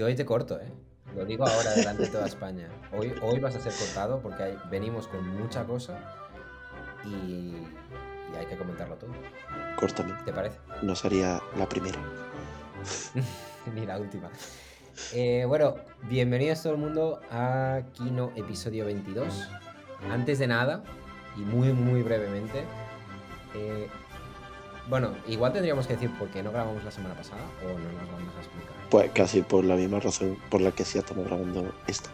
Yo hoy te corto, ¿eh? Lo digo ahora delante de toda España. Hoy, hoy vas a ser cortado porque hay- venimos con mucha cosa y, y hay que comentarlo todo. Córtame. ¿Te parece? No sería la primera. Ni la última. Eh, bueno, bienvenidos todo el mundo a Kino episodio 22. Antes de nada, y muy, muy brevemente, eh, bueno, igual tendríamos que decir por qué no grabamos la semana pasada o no nos vamos a explicar. Pues casi por la misma razón por la que sí estamos grabando esta.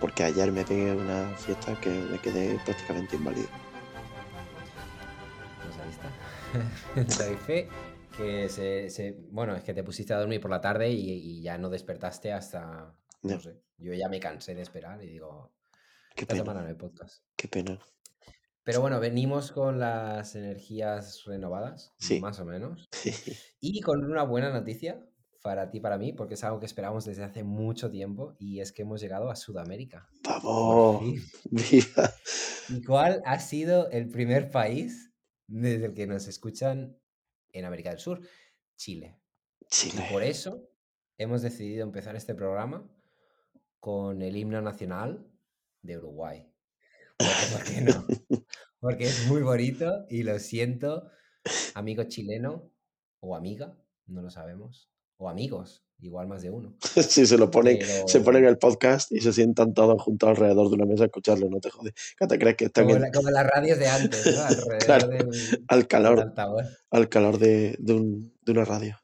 Porque ayer me pegué una fiesta que me quedé prácticamente inválido. Pues ahí está. Doy fe que se, se- Bueno, es que te pusiste a dormir por la tarde y, y ya no despertaste hasta... No sé. Yo ya me cansé de esperar y digo, Qué esta pena. semana no hay podcast. Qué pena. Pero bueno, venimos con las energías renovadas, Sí. más o menos. Y con una buena noticia para ti, para mí, porque es algo que esperamos desde hace mucho tiempo y es que hemos llegado a Sudamérica. ¡Vamos! ¡Viva! ¿Y cuál ha sido el primer país desde el que nos escuchan en América del Sur? Chile. Y Chile. por eso hemos decidido empezar este programa con el himno nacional de Uruguay. ¿por qué no? Porque es muy bonito y lo siento, amigo chileno o amiga, no lo sabemos. O amigos, igual más de uno. Si se lo ponen, Pero se ponen el podcast y se sientan todos juntos alrededor de una mesa a escucharlo, no te jodes. ¿Qué te crees que están como, en- la- como las radios de antes, ¿no? Alrededor Claro, del, al calor, al calor de, de un- de una radio?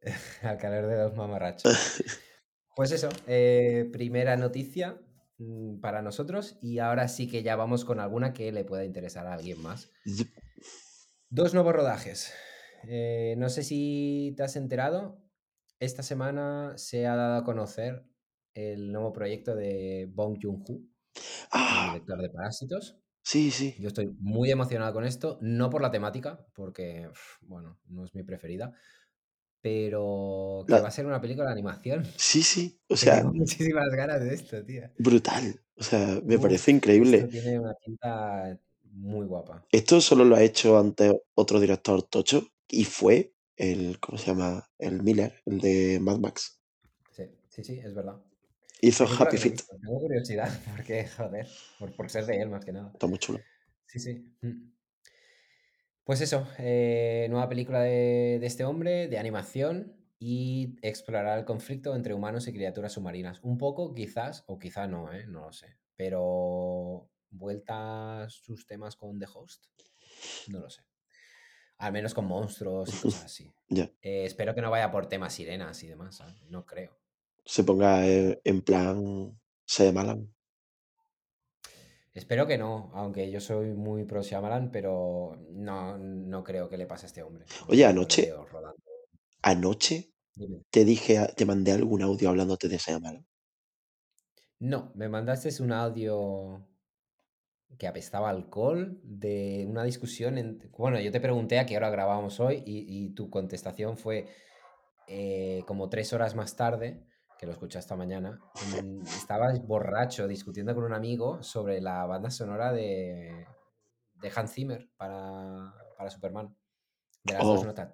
al calor de dos mamarrachos. Pues eso, eh, primera noticia para nosotros y ahora sí que ya vamos con alguna que le pueda interesar a alguien más. Dos nuevos rodajes. Eh, no sé si te has enterado, esta semana se ha dado a conocer el nuevo proyecto de Bong Joon-ho, el Ah, director de Parásitos. sí, sí. Yo estoy muy emocionado con esto, no por la temática, porque, bueno, no es mi preferida, pero que La- va a ser una película de animación. sí, sí. O sea, tengo muchísimas ganas de esto, tío. brutal. O sea, me Uf, parece esto increíble. tiene una pinta muy guapa. Esto solo lo ha hecho antes otro director tocho y fue el, ¿cómo se llama? El Miller, el de Mad Max. Sí, sí, sí, es verdad. Hizo Happy Feet. Tengo curiosidad, porque, joder, por, por ser de él más que nada. Está muy chulo. Sí, sí. mm. Pues eso, eh, nueva película de, de este hombre, de animación, y explorará el conflicto entre humanos y criaturas submarinas. Un poco, quizás, o quizá no, ¿eh? no lo sé. Pero vuelta a sus temas con The Host, no lo sé. Al menos con monstruos y cosas así. Ya. Eh, espero que no vaya por temas sirenas y demás, ¿sabes? No creo. Se ponga eh, en plan Shyamalan. Espero que no, aunque yo soy muy pro Shyamalan, pero no, no creo que le pase a este hombre. Oye, anoche, anoche Dime. te dije, te mandé algún audio hablándote de Shyamalan. No, me mandaste un audio que apestaba alcohol de una discusión. En... Bueno, yo te pregunté a qué hora grabábamos hoy y, y tu contestación fue eh, como tres horas más tarde, que lo escuché esta mañana. mm, Estabas borracho discutiendo con un amigo sobre la banda sonora de, de Hans Zimmer para, para Superman. De las dos Oh, notas.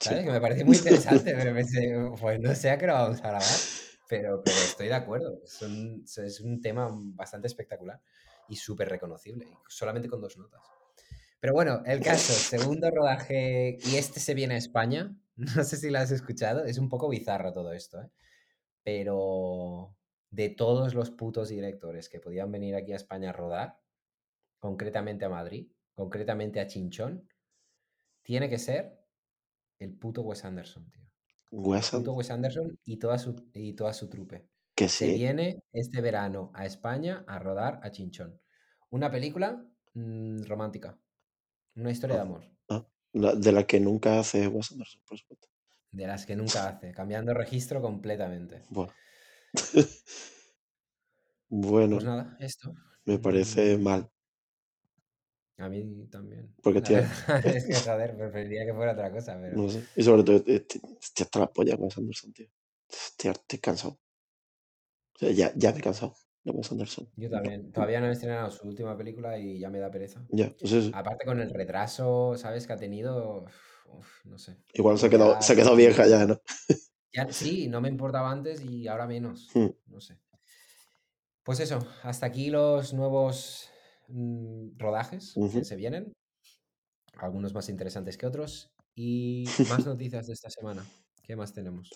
Sí. ¿Sabes? Que me parece muy interesante, pero pensé, pues no sé a qué lo vamos a grabar. Pero, pero estoy de acuerdo. Es un, es un tema bastante espectacular y súper reconocible, solamente con dos notas. Pero bueno, el caso, segundo rodaje, y este se viene a España. No sé si lo has escuchado, es un poco bizarro todo esto, ¿eh? Pero de todos los putos directores que podían venir aquí a España a rodar, concretamente a Madrid, concretamente a Chinchón, tiene que ser el puto Wes Anderson, tío. Wes Puto Anderson, Wes Anderson y toda su, y toda su trupe. que Se sí. viene este verano a España a rodar a Chinchón. Una película mm, romántica. Una historia de amor. La- de la que nunca hace Wes Anderson, por supuesto. De las que nunca hace. Cambiando registro completamente. Bueno, Pues bueno, nada, esto. me parece Mm, mal, a mí también. porque La tío, verdad es que, joder, preferiría que fuera otra cosa, pero... no sé. Y sobre todo, estoy hasta la polla Wes Anderson, tío. Estoy, estoy cansado. O sea, ya, ya me he cansado de Wes Anderson. Yo No, también. Todavía no han estrenado su última película y ya me da pereza. ya, pues. Aparte con el retraso, ¿sabes? Que ha tenido... uf, no sé. Igual se Yo quedó, ya se no- vieja ya, ¿no? ya- sí, no me importaba antes y ahora menos. Hmm. No sé. Pues eso, hasta aquí los nuevos mm, rodajes que se vienen. Algunos más interesantes que otros. Y más noticias de esta semana. ¿Qué más tenemos?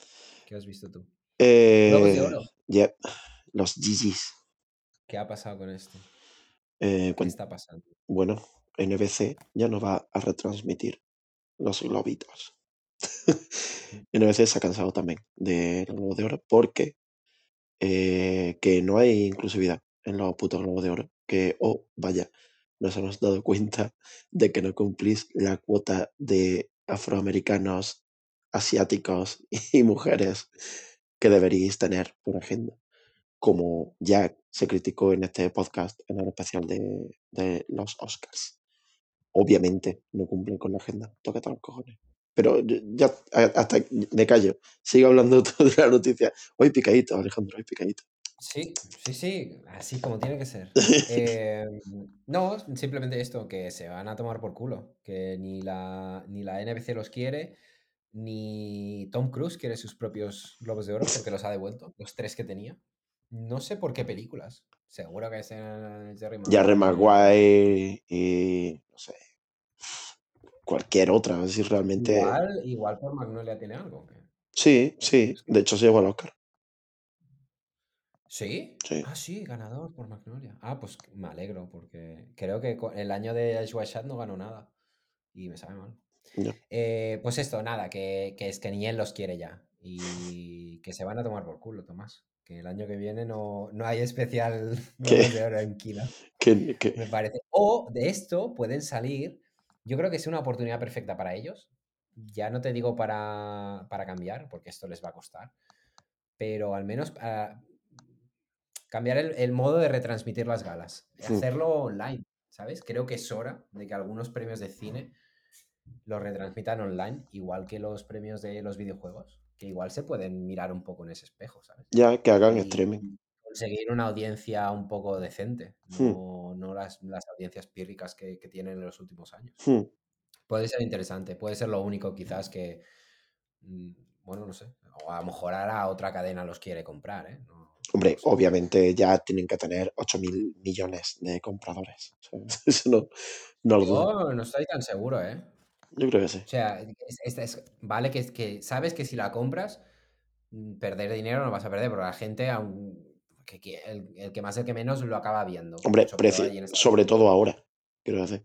¿Qué has visto tú? Globos de Eh, oro. yep, los GGs. ¿Qué ha pasado con esto? Eh, ¿Qué pues, está pasando? bueno, NBC ya no va a retransmitir los globitos. NBC se ha cansado también de los globos de oro porque eh, que no hay inclusividad en los putos globos de oro. Que, oh, vaya, nos hemos dado cuenta de que no cumplís la cuota de afroamericanos, asiáticos y mujeres que deberíais tener por agenda. Como ya se criticó en este podcast, en el especial de, de los Oscars. Obviamente no cumplen con la agenda. Tócate los cojones. Pero ya, hasta me callo. Sigo hablando de la noticia. Hoy picadito, Alejandro, hoy picadito. Sí, sí, sí, así como tiene que ser. Eh, no, simplemente esto, que se van a tomar por culo, que ni la, ni la NBC los quiere, ni Tom Cruise quiere sus propios Globos de Oro porque los ha devuelto, los tres que tenía. No sé por qué películas. Seguro que es en Jerry Maguire. Maguire y no sé. Cualquier otra, si realmente. Igual, igual por Magnolia tiene algo. Sí, sí. De hecho, se llevó al Oscar. ¿Sí? Sí. Ah, sí, ganador por Magnolia. Ah, pues me alegro, porque creo que el año de Shad no ganó nada. Y me sabe mal. Eh, pues esto, nada, que, que es que ni él los quiere ya. Y que se van a tomar por culo, Tomás. Que el año que viene no, no hay especial de Oro en me parece. O de esto pueden salir. Yo creo que es una oportunidad perfecta para ellos. Ya no te digo para, para cambiar, porque esto les va a costar. Pero al menos para cambiar el, el modo de retransmitir las galas. Hacerlo online, ¿sabes? Creo que es hora de que algunos premios de cine los retransmitan online, igual que los premios de los videojuegos, que igual se pueden mirar un poco en ese espejo, ¿sabes? ya que hagan Y streaming. conseguir una audiencia un poco decente, Hmm. no, no las, las audiencias pírricas que, que tienen en los últimos años. Hmm. Puede ser interesante, puede ser lo único quizás que, mm, bueno, no sé, o a lo mejor ahora otra cadena los quiere comprar, ¿eh? No- Hombre, no sé. obviamente ya tienen que tener 8 mil millones de compradores. Eso no, no lo dudo. Yo no estoy tan seguro, ¿eh? Yo creo que sí. O sea, es- es- es- vale que, es que sabes que si la compras, mm, perder dinero no vas a perder, pero la gente, aun- que, que el, el que más, el que menos, lo acaba viendo. Hombre, sobre todo sobre todo ahora, quiero decir.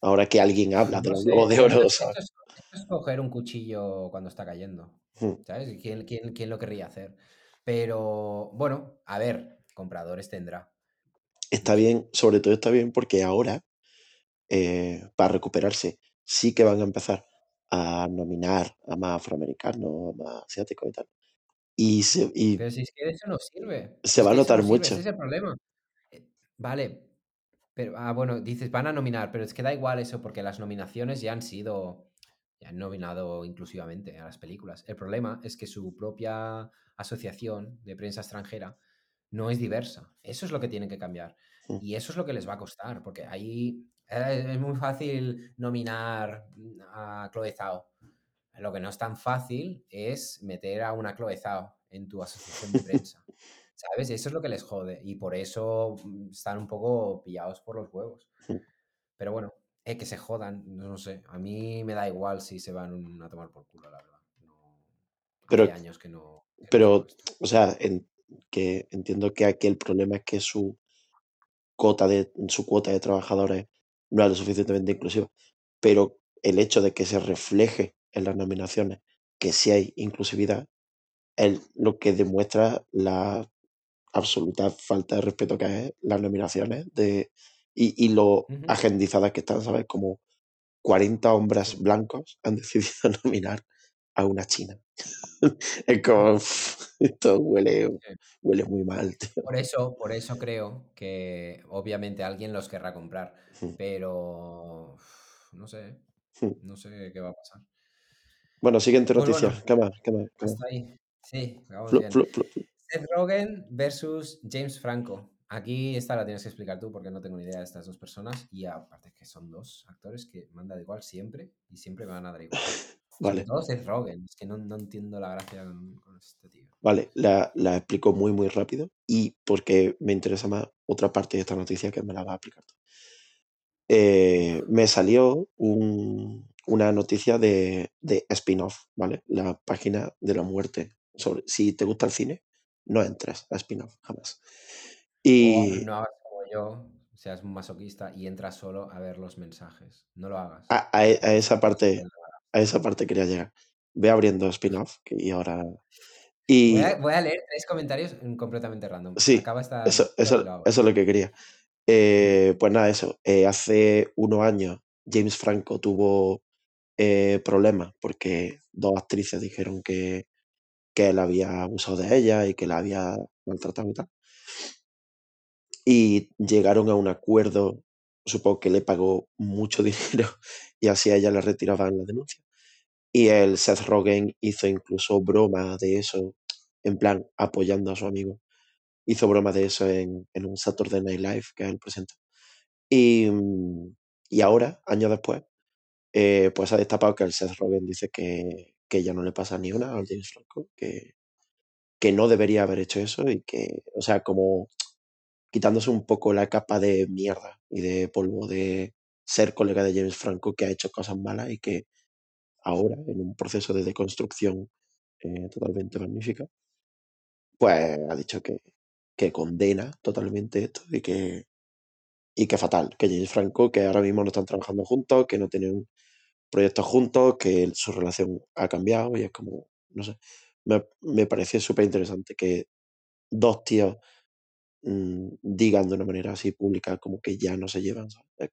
Ahora que alguien habla de No los sé, globos de oro, esto es, esto es coger un cuchillo cuando está cayendo, Hmm. ¿sabes? ¿Quién, quién, quién lo querría hacer? Pero, bueno, a ver, compradores tendrá. Está No bien, sobre todo está bien porque ahora, eh, para recuperarse, sí que van a empezar a nominar a más afroamericanos, a más asiáticos y tal. Y se, y Pero si es que eso no sirve. se Es va a notar no sirve, mucho. ese es el problema. Eh, Vale, pero, ah, bueno, dices, van a nominar, pero es que da igual eso, porque las nominaciones ya han sido, ya han nominado inclusivamente a las películas. El problema es que su propia asociación de prensa extranjera no es diversa. Eso es lo que tienen que cambiar. Mm. Y eso es lo que les va a costar, porque ahí es muy fácil nominar a Chloe Zhao. Lo que no es tan fácil es meter a una Chloe Zhao en tu asociación de prensa. ¿Sabes? Eso es lo que les jode. Y por eso mm, están un poco pillados por los huevos. Pero bueno, eh, que se jodan, no sé. A mí me da igual si se van a tomar por culo, la verdad. No, Pero- hace años que no. que pero-. O sea, en- que entiendo que aquí el problema es que su cuota de, su cuota de trabajadores no es lo suficientemente inclusiva. Pero el hecho de que se refleje en las nominaciones que sí hay inclusividad es lo que demuestra la absoluta falta de respeto que es las nominaciones de, y, y lo agendizadas que están, ¿sabes? Como 40 hombres blancos han decidido nominar a una china. es como, "Uf, esto huele, huele muy mal, tío. Por eso, por eso creo que obviamente alguien los querrá comprar. Pero no sé. No sé qué va a pasar. Bueno, siguiente Pues noticia. bueno. ¿Qué más? ¿Qué más? ¿Qué más? Hasta ahí. Sí, vamos Flu- bien. flu- flu- Seth Rogen versus James Franco. Aquí esta la tienes que explicar tú porque no tengo ni idea de estas dos personas y aparte que son dos actores que me han dado igual siempre y siempre me van a dar igual. Vale, todo Seth Rogen, es que no, no entiendo la gracia con, con este tío. vale, la, la explico muy, muy rápido y porque me interesa más otra parte de esta noticia que me la va a explicar tú. Eh, me salió un- una noticia de, de spin-off, ¿vale? La página de la muerte. Sobre, si te gusta el cine, no entres a spin-off, jamás. Y no hagas como yo, seas un masoquista y entras solo a ver los mensajes. No lo hagas. a, a e- a esa parte, a esa parte quería llegar. Ve abriendo spin-off y ahora... Voy a, voy a leer tres comentarios mm, completamente random. sí, Acaba esta eso es lo que quería. Eh, pues nada, eso. eh, hace unos años James Franco tuvo eh, problemas porque dos actrices dijeron que, que él había abusado de ella y que la había maltratado y tal. Y llegaron a un acuerdo, supongo que le pagó mucho dinero y así a ella le retiraban la denuncia. Y el Seth Rogen hizo incluso broma de eso, en plan apoyando a su amigo. Hizo broma de eso en, en un Saturday Night Live que él presenta. Y, mm, y ahora, años después, eh, pues ha destapado que el Seth Rogen dice que, que ya no le pasa ni una al James Franco, que, que no debería haber hecho eso y que, o sea, como quitándose un poco la capa de mierda y de polvo de ser colega de James Franco que ha hecho cosas malas y que ahora, en un proceso de deconstrucción eh, totalmente magnífica, pues ha dicho que, que condena totalmente esto y que, y que fatal, que James Franco, que ahora mismo no están trabajando juntos, que no tienen proyectos juntos, que su relación ha cambiado y es como, no sé, me, me parece súper interesante que dos tíos mm, digan de una manera así pública como que ya no se llevan. ¿sabes? Es-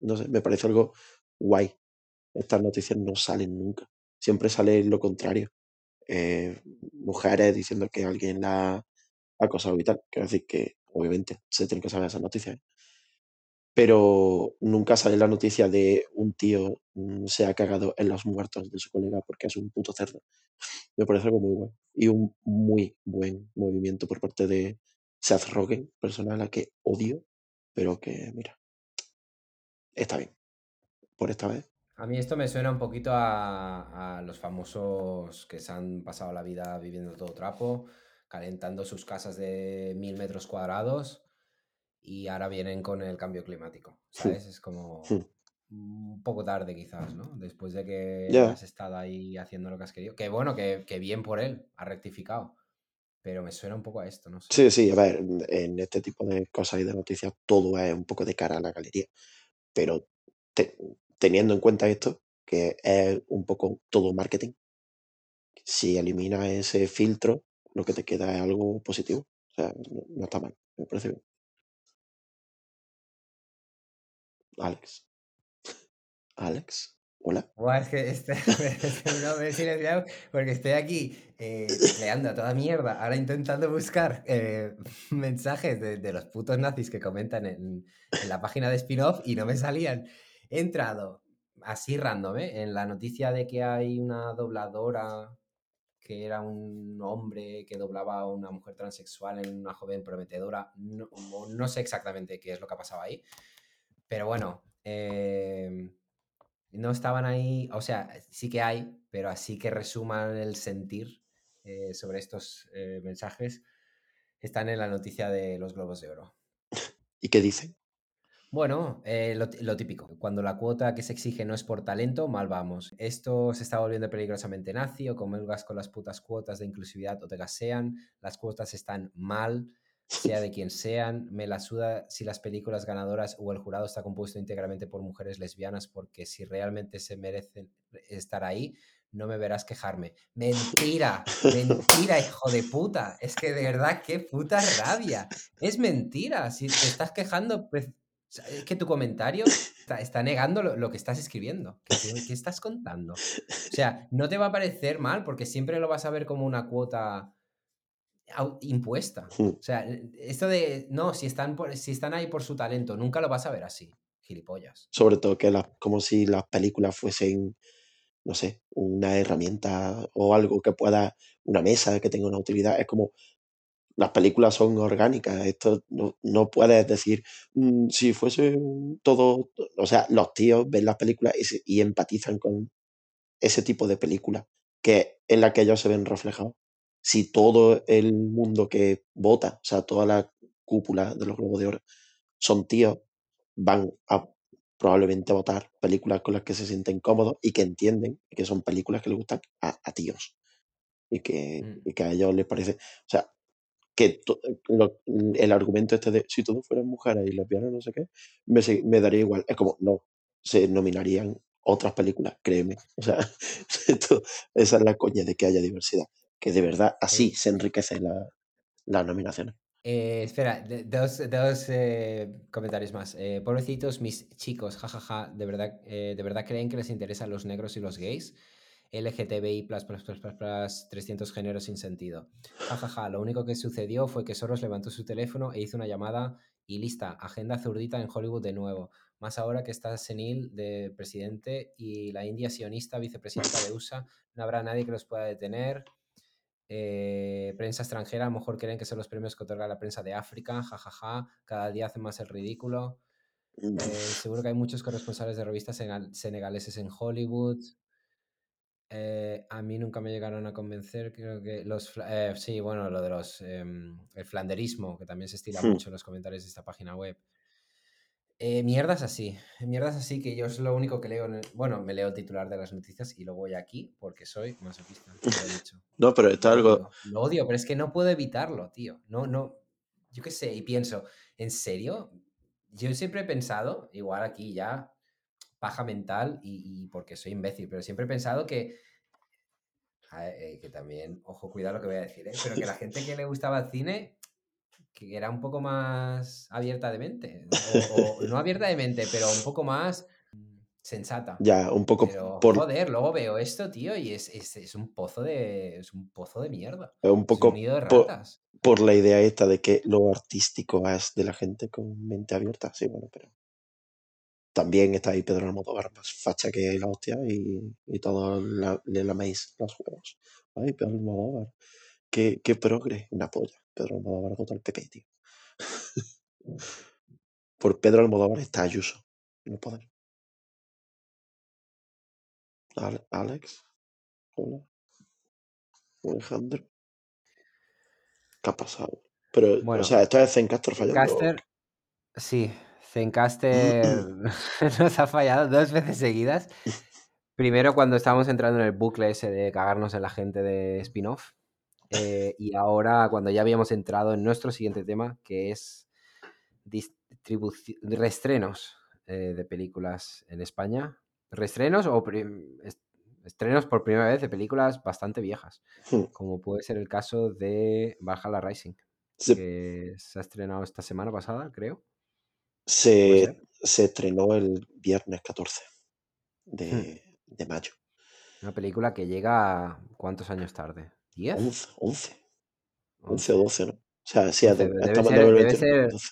No sé, me parece algo guay. Estas noticias no salen nunca. Siempre sale lo contrario. Eh, mujeres diciendo que alguien la ha acosado y tal. Quiero decir que, obviamente, se tienen que saber esas noticias. ¿eh? Pero nunca sale la noticia de un tío mm, se ha cagado en los muertos de su colega porque es un puto cerdo. Me parece algo muy bueno. Y un muy buen movimiento por parte de Seth Rogen, persona a la que odio, pero que, mira, está bien. Por esta vez. A mí esto me suena un poquito a, a los famosos que se han pasado la vida viviendo todo trapo, calentando sus casas de mil metros cuadrados y ahora vienen con el cambio climático, ¿sabes? Es como Hmm. un poco tarde quizás, ¿no? Después de que has estado ahí haciendo lo que has querido. Que bueno, que, que bien por él, ha rectificado. Pero me suena un poco a esto, no sé. Sí, sí, a ver, en este tipo de cosas y de noticias todo es un poco de cara a la galería. Pero te- teniendo en cuenta esto, que es un poco todo marketing, si eliminas ese filtro, lo que te queda es algo positivo. O sea, no, no está mal, me parece bien. Alex. Alex, hola. Es que este, es que no me silenciado porque estoy aquí eh, tecleando a toda mierda, ahora intentando buscar eh, mensajes de, los putos nazis que comentan en, en la página de spin-off y no me salían. He entrado así random, ¿eh? en la noticia de que hay una dobladora que era un hombre que doblaba a una mujer transexual en una joven prometedora. No, no sé exactamente qué es lo que ha pasado ahí, pero bueno, eh, no estaban ahí, o sea, sí que hay, pero así que resuman el sentir eh, sobre estos eh, mensajes, están en la noticia de los Globos de Oro. ¿Y qué dicen? Bueno, eh, lo, lo típico, cuando la cuota que se exige no es por talento, mal vamos. Esto se está volviendo peligrosamente nazi o comulgas con las putas cuotas de inclusividad o te gasean, las cuotas están mal, sea de quien sean, me la suda si las películas ganadoras o el jurado está compuesto íntegramente por mujeres lesbianas, porque si realmente se merecen estar ahí, no me verás quejarme. Mentira, mentira, hijo de puta. Es que de verdad, qué puta rabia. Es mentira. Si te estás quejando, pues, es que tu comentario está, está negando lo, lo que estás escribiendo. ¿Qué, estás contando? O sea, no te va a parecer mal porque siempre lo vas a ver como una cuota impuesta. O sea, esto de, no, si están, por- si están ahí por su talento, nunca lo vas a ver así, gilipollas. Sobre todo que las, como si las películas fuesen, no sé, una herramienta o algo que pueda, una mesa que tenga una utilidad. Es como las películas son orgánicas. Esto no, no puedes decir, "Mm, si fuese todo, o sea, los tíos ven las películas y, se- y empatizan con ese tipo de películas que en la que ellos se ven reflejados. Si todo el mundo que vota, o sea, toda la cúpula de los Globos de Oro son tíos, van a probablemente votar películas con las que se sienten cómodos y que entienden que son películas que les gustan a, a tíos y que, Mm. y que a ellos les parece, o sea, que to- lo- el argumento este de si todos fueran mujeres y lesbianas, no sé qué, me daría igual. Es como, no, se nominarían otras películas, créeme. O sea, esto- esa es la coña de que haya diversidad. Que de verdad así Oye. se enriquecen la- las nominaciones. Eh, espera, dos, dos eh, comentarios más. Eh, pobrecitos mis chicos, jajaja, ¿de verdad, eh, ¿de verdad creen que les interesan los negros y los gays? LGTBI plus, plus, plus, plus, plus, 300 géneros sin sentido. Jajaja, lo único que sucedió fue que Soros levantó su teléfono e hizo una llamada y lista, agenda zurdita en Hollywood de nuevo. Más ahora que está senil de presidente y la India sionista vicepresidenta de USA, no habrá nadie que los pueda detener. Eh, prensa extranjera, a lo mejor creen que son los premios que otorga la prensa de África, jajaja, cada día hacen más el ridículo. Eh, seguro que hay muchos corresponsales de revistas senegal- senegaleses en Hollywood. Eh, a mí nunca me llegaron a convencer, creo que los... sí, bueno, lo de los... em, el flanderismo, que también se estila Hmm. mucho en los comentarios de esta página web. Eh, mierdas así, mierdas así que yo es lo único que leo. en el- bueno, me leo el titular de las noticias y luego voy aquí porque soy masoquista, ya lo he dicho. No, pero está Lo algo. odio, lo odio, pero es que no puedo evitarlo, tío. No, no. Yo qué sé, y pienso, ¿en serio? Yo siempre he pensado, igual aquí ya, paja mental y, y porque soy imbécil, pero siempre he pensado que. eh, que también, ojo, cuidado lo que voy a decir, ¿eh? pero que la gente que le gustaba el cine, que era un poco más abierta de mente. O, o no abierta de mente, pero un poco más sensata. Ya, un poco Pero por, joder, luego veo esto, tío, y es, es, es un pozo de. Es un pozo de mierda. un Es poco un nido de por, ratas. por la idea esta de que lo artístico es de la gente con mente abierta. Sí, bueno, pero también está ahí Pedro Almodóvar, más facha que la hostia, y, y todos la- le laméis los juegos. Ay, Pedro Almodóvar, qué, qué progre, una polla. Pedro Almodóvar vota al PP, tío. Por Pedro Almodóvar está Ayuso el poder. Ale- Alex, hola, Alejandro. ¿Qué ha pasado? Pero, o Bueno, sea, esto es Zencastro fallando. Zencaster, sí, Zencaster nos ha fallado dos veces seguidas. Primero cuando estábamos entrando en el bucle ese de cagarnos en la gente de spin-off. Eh, y ahora cuando ya habíamos entrado en nuestro siguiente tema, que es restrenos eh, de películas en España. Restrenos o estrenos por primera vez de películas bastante viejas, Hmm. como puede ser el caso de Valhalla Rising, que se ha estrenado esta semana pasada, creo. ¿Puede se, se estrenó el viernes 14 Hmm. de, de mayo. Una película que llega ¿cuántos años tarde? ¿10? 11, 11, 11 o 11. 12, ¿no? O sea, sí, 11. de- Debe debe 2021, ser, 12.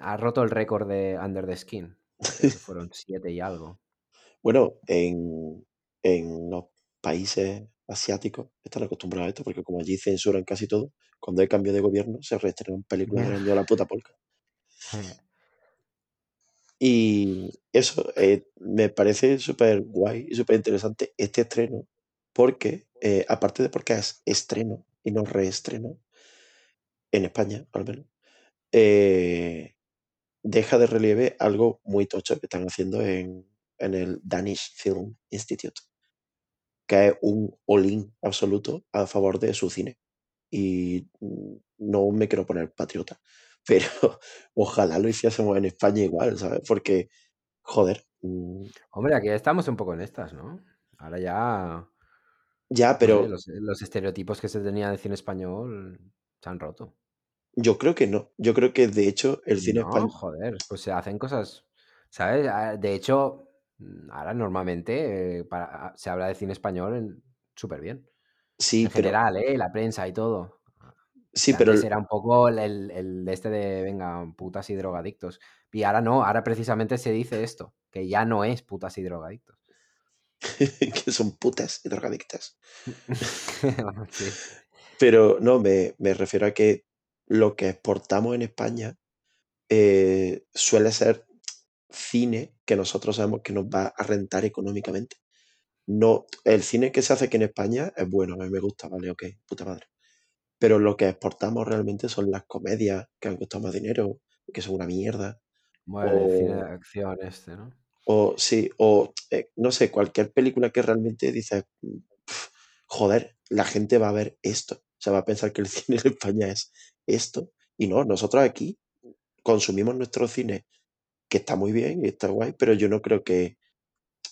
ha roto el récord de Under the Skin. Fueron 7 y algo. Bueno, en, en los países asiáticos están acostumbrados a esto, porque como allí censuran casi todo, cuando hay cambio de gobierno se reestrenan películas de la puta polka. Y eso eh, me parece súper guay y súper interesante este estreno, porque eh, aparte de porque es estreno y no reestreno, en España al menos, eh, deja de relieve algo muy tocho que están haciendo en, en el Danish Film Institute, que es un all-in absoluto a favor de su cine. Y no me quiero poner patriota, pero ojalá lo hiciésemos en España igual, ¿sabes? Porque, joder, mm, Hombre, aquí estamos un poco en estas, ¿no? Ahora ya, ya, pero los, los estereotipos que se tenían de cine español se han roto. yo creo que no. Yo creo que de hecho el cine No, español, joder, pues se hacen cosas, ¿sabes? Ah, De hecho, mm, ahora normalmente eh, para- ah, se habla de cine español súper bien. sí, En pero general, ¿eh? La prensa y todo. sí, Que pero era un poco el, el- el de este de, venga, putas y drogadictos. Y ahora no, ahora precisamente se dice esto, que ya no es putas y drogadictos. que son putas y drogadictas. sí. Pero no, me, me refiero a que lo que exportamos en España eh, suele ser cine que nosotros sabemos que nos va a rentar económicamente. No, el cine que se hace aquí en España es bueno, a mí me gusta, vale, ok, puta madre. Pero lo que exportamos realmente son las comedias que han costado más dinero, que son una mierda. Bueno, el cine de acción este, ¿no? O sí, o eh, no sé, cualquier película que realmente dices, "Pf, joder, la gente va a ver esto. O sea, va a pensar que el cine en España es esto. Y no, nosotros aquí consumimos nuestro cine, que está muy bien y está guay, pero yo no creo que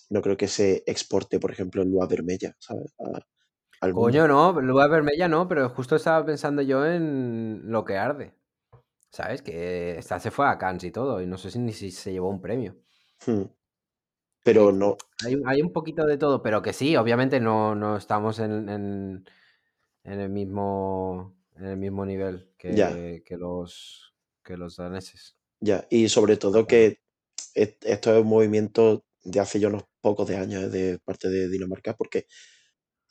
no creo que se exporte, por ejemplo, en Lua Vermella, ¿sabes? A- al mundo. Coño, no, Lua Vermella no, pero justo estaba pensando yo en Lo que arde. ¿Sabes? Que esta se fue a Cannes y todo, y no sé si ni si se llevó un premio. Hmm. Pero no, hay, un- hay un poquito de todo, pero que sí, obviamente no, no estamos en, en- en el mismo en el mismo nivel ya, que, los que los daneses. ya. Y sobre todo que est- esto es un movimiento de hace ya unos pocos de años de parte de Dinamarca, porque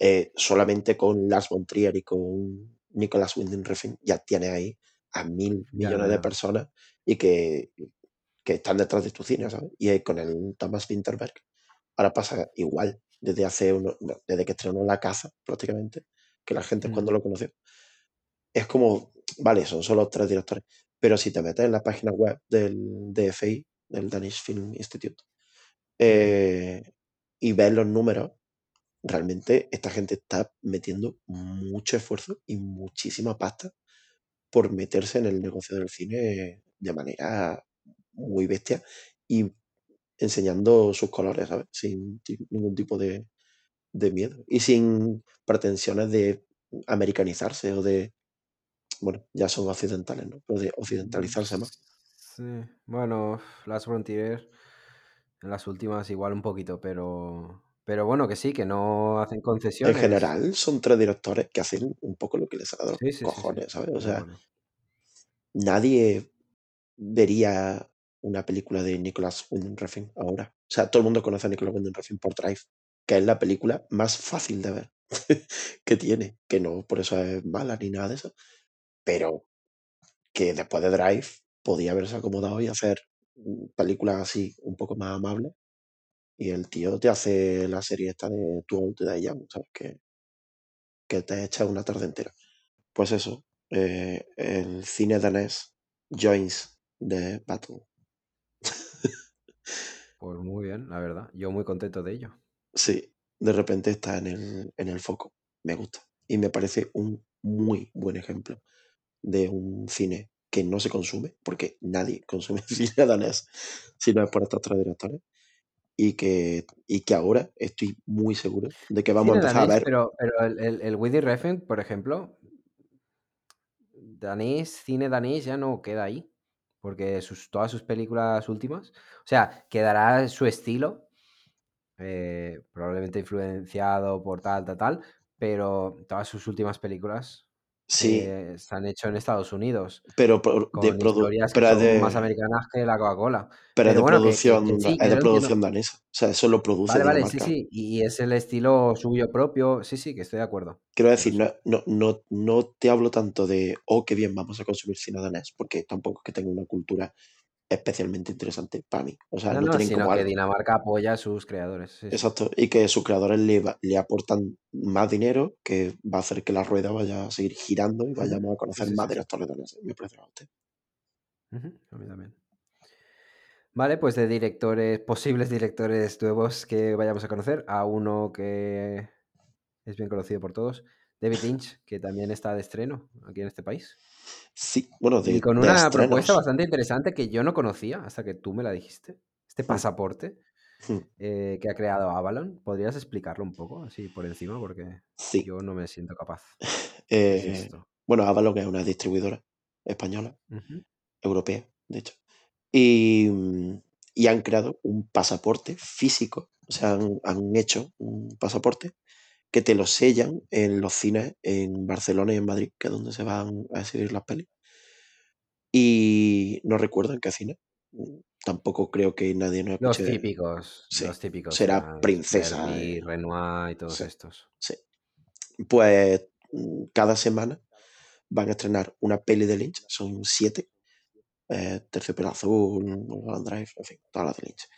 eh, solamente con Lars von Trier y con Nicolas Winding Refn ya tiene ahí a mil Ya, millones de personas y que, que están detrás de tu cine, ¿sabes? Y con el Thomas Winterberg ahora pasa igual, desde hace uno, no, desde que estrenó La Caza, prácticamente, que la gente es cuando Mm. lo conoció. Es como, vale, son solo tres directores, pero si te metes en la página web del DFI, del Danish Film Institute, eh, y ves los números, realmente esta gente está metiendo mucho esfuerzo y muchísima pasta por meterse en el negocio del cine de manera muy bestia y enseñando sus colores, ¿sabes? Sin ningún tipo de, de miedo y sin pretensiones de americanizarse o de, bueno, ya son occidentales, ¿no? Pero de occidentalizarse más. Sí, bueno, Last Frontier en las últimas igual un poquito, pero pero bueno, que sí, que no hacen En concesiones. general, son tres directores que hacen un poco lo que les los Sí, sí, sí, cojones, ¿sabes? O sea, nadie vería una película de Nicolas Winding Refn ahora. O sea, todo el mundo conoce a Nicolas Winding Refn por Drive, que es la película más fácil de ver que tiene, que no por eso es mala ni nada de eso, pero que después de Drive podía haberse acomodado y hacer películas así un poco más amables. Y el tío te hace la serie esta de Too Old to Die Young, ¿sabes? Que, que te echa una tarde entera. Pues eso, eh, el cine danés joins the battle. Pues muy bien, la verdad. Yo muy contento de ello. Sí, de repente está en el, en el foco. Me gusta. Y me parece un muy buen ejemplo de un cine que no se consume, porque nadie consume cine danés si no es por estos tres directores. Y que, y que ahora estoy muy seguro de que vamos a empezar a ver. pero, pero el, el, el Woody Refn, por ejemplo, danés, cine danés ya no queda ahí. Porque sus, todas sus películas últimas, o sea, quedará su estilo, eh, probablemente influenciado por tal, tal, tal, pero todas sus últimas películas Sí, eh, se han hecho en Estados Unidos, pero por- de, con produ- historias que pero es son más americanas que la Coca-Cola. pero es de bueno, que, que, que producción, sí, es que de producción danesa. O sea, eso lo produce Vale, vale, sí, Dinamarca. sí, y es el estilo suyo propio, sí, sí, que estoy de acuerdo. Quiero decir, no, no, no, no te hablo tanto de, oh, qué bien, vamos a consumir cine danés, porque tampoco es que tenga una cultura especialmente interesante para mí. O sea, No, no tienen sino como que algo. Dinamarca apoya a sus creadores, sí. Exacto. Y que sus creadores le, le aportan más dinero, que va a hacer que la rueda vaya a seguir girando y vayamos a conocer sí, más sí, sí. directores daneses. Me parece hostia. Ujú, A mí también. Vale, pues de directores, posibles directores nuevos que vayamos a conocer, a uno que es bien conocido por todos, David Lynch, que también está de estreno aquí en este país. Sí, bueno, Y de, con de una propuesta bastante interesante que yo no conocía hasta que tú me la dijiste. Este Hmm, pasaporte hmm. eh, que ha creado Avalon. ¿Podrías explicarlo un poco así por encima? Porque Sí. yo no me siento capaz. ¿Qué es Eh, bueno, Avalon es una distribuidora española, europea, de hecho. Y, mm, y han creado un pasaporte físico, o sea, han, han hecho un pasaporte que te lo sellan en los cines en Barcelona y en Madrid, que es donde se van a exhibir las pelis. Y no recuerdo en qué cine. Mm, Tampoco creo que nadie nos Los escuche. típicos, Sí, los típicos será princesa. Eh, Renoir y todos sí, estos. sí. Pues mm, cada semana van a estrenar una peli de Lynch, son siete, eh, Terciopelo Azul, Mulholland Drive, en fin, todas las de Lynch.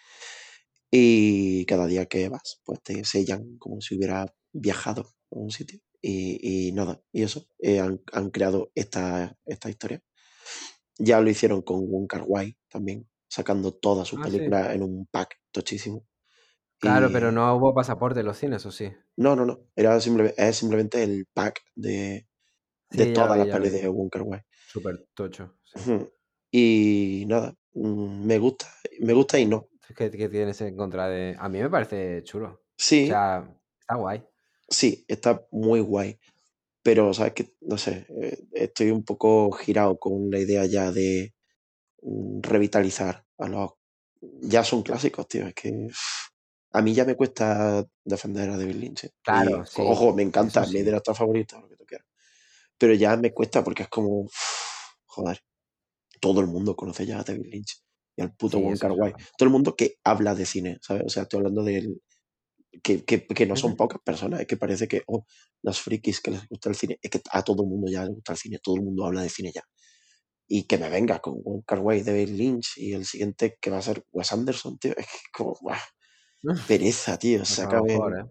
Y cada día que vas, pues te sellan como si hubiera viajado a un sitio. Y, y nada, y eso, eh, han, han creado esta, esta historia. Ya lo hicieron con Kar Wai también, sacando todas sus Ah, sí. películas en un pack tochísimo. Claro, Y- pero no hubo pasaporte en los cines, ¿o sí? No, no, no. Era simplemente, es simplemente el pack de, de Sí, todas vi, las pelis vi. de Wong Kar Wai. Súper tocho. sí. Y nada, mm, me gusta, me gusta y no. ¿Qué, qué tienes en contra de...? A mí me parece chulo. Sí, O sea, está guay. Sí, está muy guay. Pero, ¿sabes qué? No sé, eh, estoy un poco girado con la idea ya de mm, revitalizar a los... Ya son clásicos, tío. Es que a mí ya me cuesta defender a David Lynch. ¿eh? Claro, Y, sí, Ojo, me encanta, eso mi sí. director favorito, lo que tú quieras. Pero ya me cuesta porque es como... joder, todo el mundo conoce ya a David Lynch y al puto Sí, Wong Kar Wai. Todo el mundo que habla de cine, ¿sabes? O sea, estoy hablando del... Que, que, que no son pocas personas, es que parece que, oh, los frikis que les gusta el cine, es que a todo el mundo ya le gusta el cine, todo el mundo habla de cine ya. Y que me venga con Wong Kar Wai, David Lynch y el siguiente que va a ser Wes Anderson, tío, es que como, ¡buah! pereza, tío, sácame, mejor, ¿eh?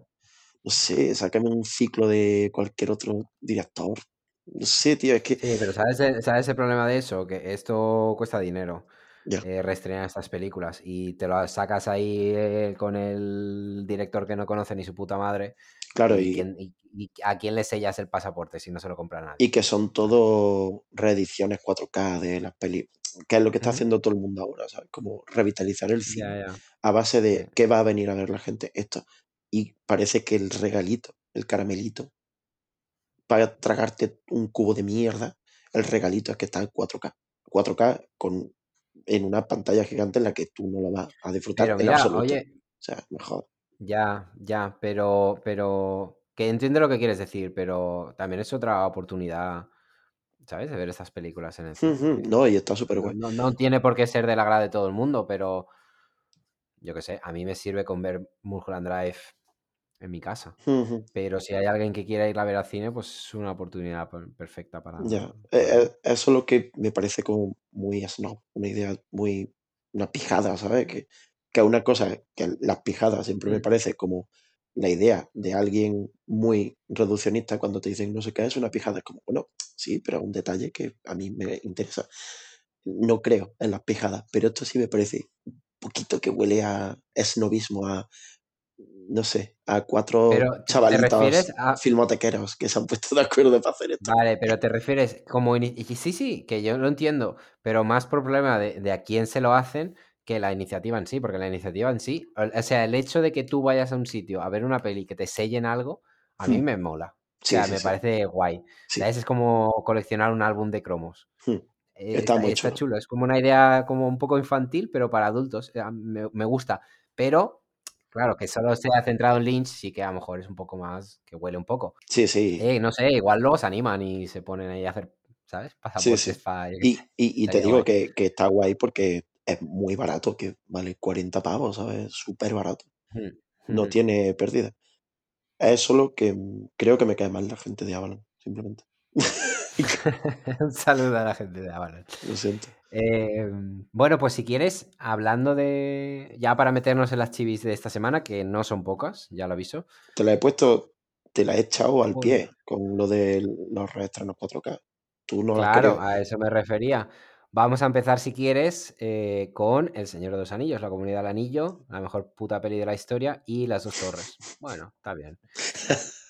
no sé, sácame un ciclo de cualquier otro director. No sé, tío, es que, Sí, pero ¿sabes, ¿sabes el problema de eso? Que esto cuesta dinero. Ya, eh, reestrenar estas películas y te lo sacas ahí eh, con el director que no conoce ni su puta madre claro, y, y, quién- y- y a quién le sellas el pasaporte si no se lo compra nadie. y que son todo reediciones 4K de las pelis, que es lo que está haciendo todo el mundo ahora, ¿sabes? Como revitalizar el cine a base de qué va a venir a ver la gente, esto. Y parece que el regalito, el caramelito, para tragarte un cubo de mierda, el regalito es que está en 4K. 4K con, en una pantalla gigante en la que tú no lo vas a disfrutar Pero en mira, absoluto. oye, O sea, mejor. ya, ya, pero, pero que entiendo lo que quieres decir, pero también es otra oportunidad, ¿sabes? De ver estas películas en el cine. No, y está súper guay. no- no tiene por qué ser del agrado de todo el mundo, pero yo qué sé, a mí me sirve con ver Mulholland Drive en mi casa. Ujú, Pero si hay alguien que quiera ir a ver al cine, pues es una oportunidad per- perfecta para, Ya. Eh, eh, eso es lo que me parece como muy snob, una idea muy. una pijada, ¿sabes? Que, que una cosa que las pijadas siempre me Mm. parece como la idea de alguien muy reduccionista cuando te dicen no sé qué es una pijada. Es como, bueno, sí, pero un detalle que a mí me interesa. No creo en las pijadas, pero esto sí me parece un poquito que huele a snobismo, a. no sé, a cuatro Pero chavalitos a... filmotequeros que se han puesto de acuerdo para hacer esto. Vale, pero te refieres como... y Sí, sí, que yo lo entiendo, pero más por problema de, de a quién se lo hacen que la iniciativa en sí, porque la iniciativa en sí, o sea, el hecho de que tú vayas a un sitio a ver una peli que te sellen algo, a mí Hmm. me mola. O sea, sí, me parece guay. ¿Sabes? Es como coleccionar un álbum de cromos. Hmm. Eh, Está Está, muy está chulo. chulo, es como una idea como un poco infantil, pero para adultos. eh, Me, me gusta. Pero, claro, que solo sea centrado en Lynch, sí que a lo mejor es un poco más, que huele un poco. Sí, sí. Eh, no sé, igual se animan y se ponen ahí a hacer, ¿sabes? Sí, Pasaportes sí. para... Y, y, y te digo que, que está guay porque es muy barato, que vale 40 pavos, ¿sabes? Súper barato. Hmm, No hmm. tiene pérdida. Es solo que creo que me cae mal la gente de Avalon, simplemente. Un saludo a la gente de Avalon. Lo siento. Eh, bueno, pues si quieres, hablando de. Ya para meternos en las chivis de esta semana, que no son pocas, ya lo aviso. Te la he puesto, te la he echado al pie con lo de los reestrenos 4K. Tú no has Claro, a eso me refería. Vamos a empezar, si quieres, eh, con El Señor de los Anillos, La Comunidad del Anillo, la mejor puta peli de la historia, y Las Dos Torres. Bueno, está bien.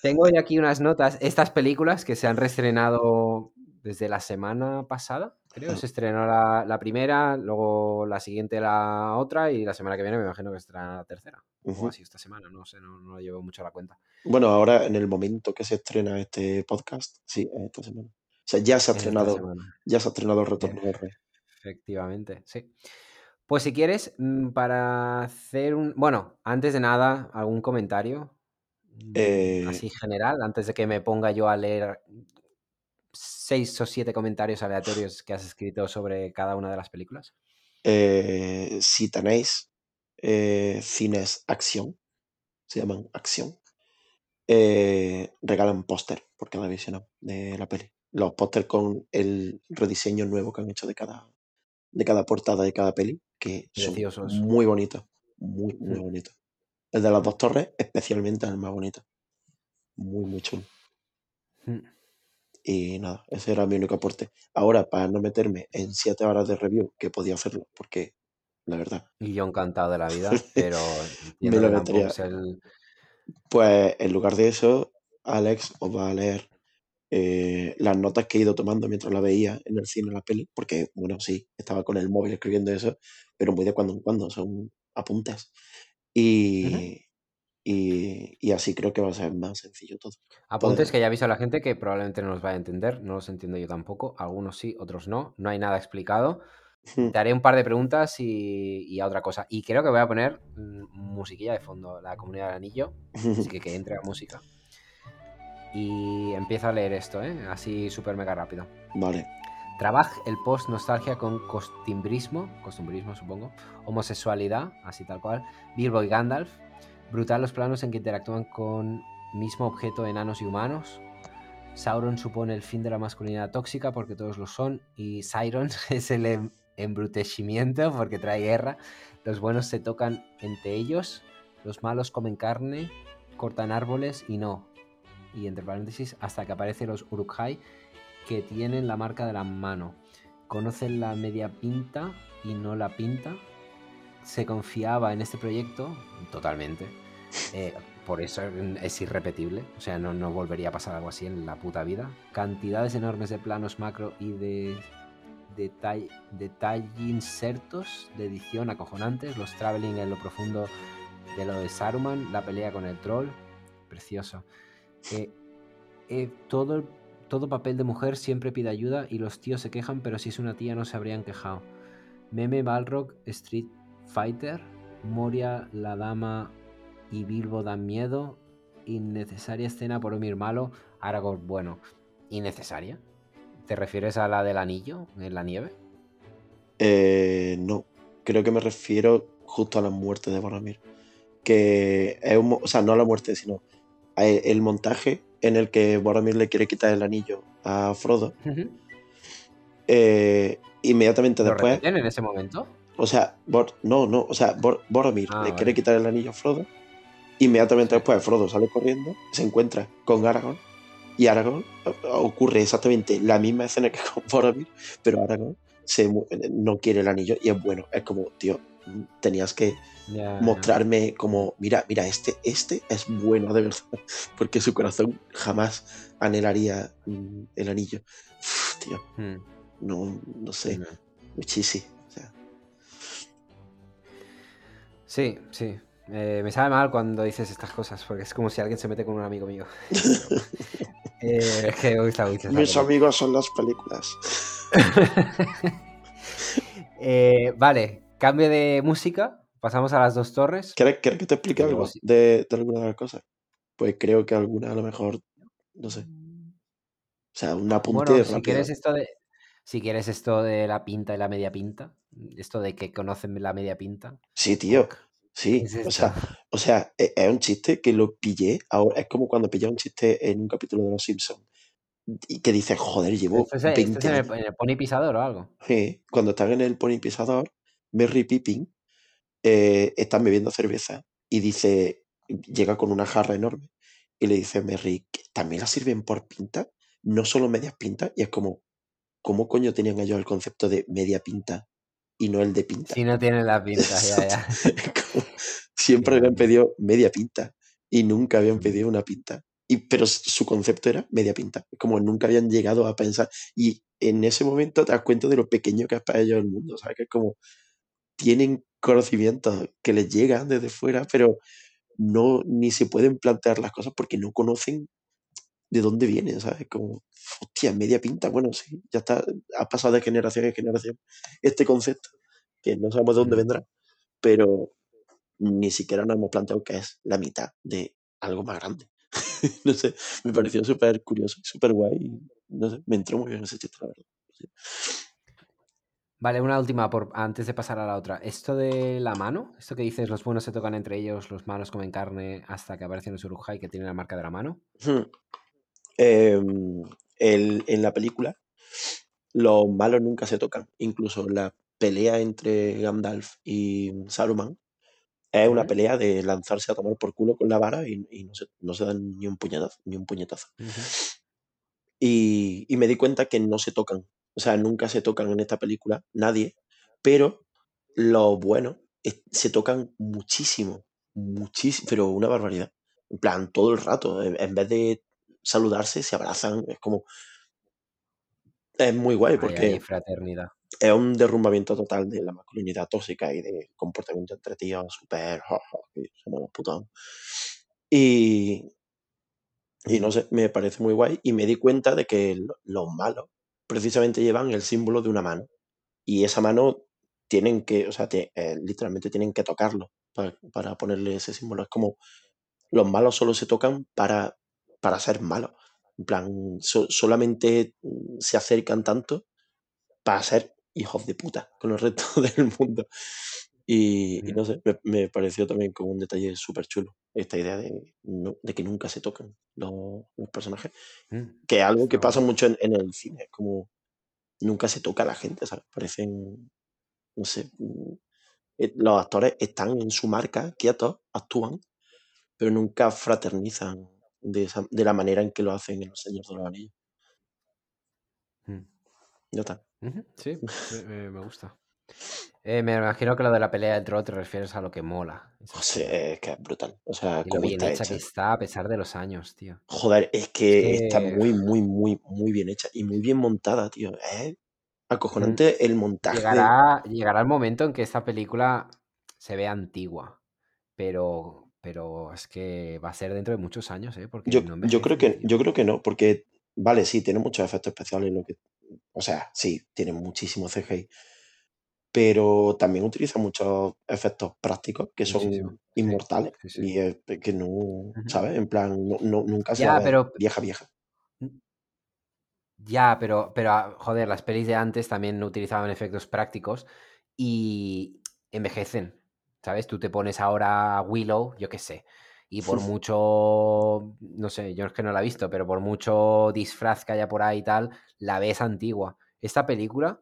Tengo aquí unas notas. Estas películas que se han reestrenado desde la semana pasada, creo. Ah, Se estrenó la, la primera, luego la siguiente la otra, y la semana que viene me imagino que se estrenará la tercera. O así esta semana, no sé, no, no llevo mucho la cuenta. Bueno, ahora en el momento que se estrena este podcast, sí, es esta semana. O sea, ya se ha estrenado, ya se ha estrenado el retorno del rey. Efectivamente, sí. Pues si quieres, mm, para hacer un... Bueno, antes de nada, algún comentario mm, Eh, así general, antes de que me ponga yo a leer seis o siete comentarios aleatorios que has escrito sobre cada una de las películas. eh, si tenéis eh, cines acción, se llaman acción, eh, regalan póster por cada visionado de la peli. los pósters con el rediseño nuevo que han hecho de cada, de cada portada de cada peli, que son muy bonitos, muy, muy Mm. bonitos. El de las dos torres, especialmente es el más bonito. Muy, muy chulo. Mm. Y nada, ese era mi único aporte. Ahora, para no meterme en siete horas de review, que podía hacerlo, porque la verdad, Y yo encantado de la vida, pero me lo metería. el... Pues en lugar de eso, Alex os va a leer eh, las notas que he ido tomando mientras la veía en el cine, la peli, porque, bueno, sí, estaba con el móvil escribiendo eso, pero muy de cuando en cuando, son apuntes. Y, y, y así creo que va a ser más sencillo todo. Apuntes Poder- que ya aviso a la gente que probablemente no los vaya a entender, no los entiendo yo tampoco, algunos sí, otros no, no hay nada explicado. Te haré un par de preguntas y, y a otra cosa. Y creo que voy a poner mm, musiquilla de fondo, la comunidad del anillo, así que que entre la música. Y empiezo a leer esto, ¿eh? así súper mega rápido. Vale. Trabaja el post nostalgia con costumbrismo, costumbrismo supongo, homosexualidad, así tal cual, Bilbo y Gandalf, brutal los planos en que interactúan con mismo objeto enanos y humanos, Sauron supone el fin de la masculinidad tóxica porque todos lo son y Sauron es el em- embrutecimiento porque trae guerra, los buenos se tocan entre ellos, los malos comen carne, cortan árboles y no, y entre paréntesis hasta que aparecen los Uruk-hai que tienen la marca de la mano. Conocen la media pinta y no la pinta. Se confiaba en este proyecto totalmente. Eh, por eso es irrepetible. O sea, no, no volvería a pasar algo así en la puta vida. Cantidades enormes de planos macro y de detall, detalle insertos de edición acojonantes. Los traveling en lo profundo de lo de Saruman. La pelea con el troll. Precioso. Eh, eh, todo, todo papel de mujer siempre pide ayuda y los tíos se quejan, pero si es una tía no se habrían quejado. Meme Balrog, Street Fighter, Moria, la dama y Bilbo dan miedo. Innecesaria escena por Omir malo, Aragorn bueno. ¿Innecesaria? ¿Te refieres a la del anillo en la nieve? Eh, no, creo que me refiero justo a la muerte de Boromir. Que es un, o sea, no a la muerte, sino a e- el montaje en el que Boromir le quiere quitar el anillo a Frodo. Eh, inmediatamente ¿Lo después, en ese momento? O sea, Bor- no, no, o sea, Bor- Boromir Ah, le vale. quiere quitar el anillo a Frodo. Inmediatamente después Frodo sale corriendo, se encuentra con Aragorn y Aragorn ocurre exactamente la misma escena que con Boromir, pero Aragorn se no quiere el anillo y es bueno. Es como, tío, tenías que mostrarme como, mira, mira, este, este es bueno de verdad, porque su corazón jamás anhelaría mm, el anillo. Uf, tío, Hmm, no, no sé, no. muchísimo. Sí, sí. Eh, me sabe mal cuando dices estas cosas, porque es como si alguien se mete con un amigo mío. Eh, es que me gusta mucho. mis amigos son las películas. Eh, vale, cambio de música. Pasamos a las dos torres. ¿Quieres, quieres que te explique algo de, de alguna de las cosas? Pues creo que alguna a lo mejor, no sé. O sea, un apunte Bueno, si rápido. quieres esto de. Si quieres esto de la pinta y la media pinta, esto de que conocen la media pinta. Sí, tío. Sí, ¿Qué es o sea, o sea, e- es un chiste que lo pillé ahora. Es como cuando pillé un chiste en un capítulo de Los Simpsons y que dices, joder, llevo Esto es, esto es 20 en, el, años. en el pony pisador o algo. Sí, cuando están en el pony pisador, Merry Pippin eh, están bebiendo cerveza y dice, llega con una jarra enorme y le dice Merry, "¿Que ¿también la sirven por pinta? No solo medias pintas. Y es como, ¿cómo coño tenían ellos el concepto de media pinta y no el de pinta? Si no tienen la pinta, ya, ya. Siempre habían pedido media pinta y nunca habían pedido una pinta. Y, pero su concepto era media pinta. Como nunca habían llegado a pensar. Y en ese momento te das cuenta de lo pequeño que es para ellos el mundo. ¿Sabes? Que es como tienen conocimientos que les llegan desde fuera, pero no ni se pueden plantear las cosas porque no conocen de dónde vienen, ¿sabes? Como, hostia, media pinta, bueno, sí, ya está, ha pasado de generación en generación este concepto, que no sabemos de dónde vendrá, pero ni siquiera nos hemos planteado que es la mitad de algo más grande. no sé, me pareció súper curioso y súper guay, no sé, me entró muy bien ese chiste, la verdad. Sí. Vale, una última por, antes de pasar a la otra. Esto de la mano, esto que dices, los buenos se tocan entre ellos, los malos comen carne hasta que aparecen los Urujai que tienen la marca de la mano. Hmm. Em, el- en la película los malos nunca se tocan. Incluso la pelea entre Gandalf y Saruman es una pelea de lanzarse a tomar por culo con la vara y, y no, se, no se dan ni un puñetazo. Ni un puñetazo. Y, y me di cuenta que no se tocan. O sea, nunca se tocan en esta película, nadie. Pero los buenos es- se tocan muchísimo. Muchísimo, pero una barbaridad. En plan, todo el rato. En, en vez de saludarse, se abrazan. Es como. Es muy guay porque hay fraternidad. es un derrumbamiento total de la masculinidad tóxica y de comportamiento entre tíos súper. somos los putos. Y, y no sé, me parece muy guay. Y me di cuenta de que lo- los malos precisamente llevan el símbolo de una mano. Y esa mano tienen que, o sea, te- eh, literalmente tienen que tocarlo para, para ponerle ese símbolo. Es como los malos solo se tocan para, para ser malos. En plan, so- solamente mm, se acercan tanto para ser hijos de puta con el resto del mundo. Y, y no sé, me, me pareció también como un detalle súper chulo esta idea de, no- de que nunca se tocan los, los personajes. Mm, Que es algo que pasa mucho en, en el cine, como nunca se toca a la gente, ¿sabes? Parecen, no sé, mm, eh, los actores están en su marca, quietos, actúan, pero nunca fraternizan de, esa- de la manera en que lo hacen en Los Señores de los Anillos. Mm. Ya está. Sí, me, gusta. Eh, me imagino que lo de la pelea del troll te refieres a lo que mola. O sea, es que es brutal. O sea, cómo bien está hecha hecha. que está a pesar de los años, tío. Joder, es que está muy, muy, muy, muy bien hecha y muy bien montada, tío. Es mm, acojonante el montaje de... Llegará, llegará el momento en que esta película se vea antigua. Pero, pero es que va a ser dentro de muchos años, ¿eh? Porque Yo, no yo creo que, yo creo que no, porque, vale, sí, tiene muchos efectos especiales, lo que, o sea, sí, tiene muchísimo CGI, pero también utiliza muchos efectos prácticos que son inmortales sí, sí. y es que no. ¿sabes? En plan, no, no- nunca se va a Ya, pero. vieja, vieja. Ya, pero, pero, ah, joder, las pelis de antes también utilizaban efectos prácticos y envejecen, ¿sabes? Tú te pones ahora a Willow, yo qué sé, y por mucho, no sé, yo es que no la he visto, pero por mucho disfraz que haya por ahí y tal, la ves antigua. Esta película,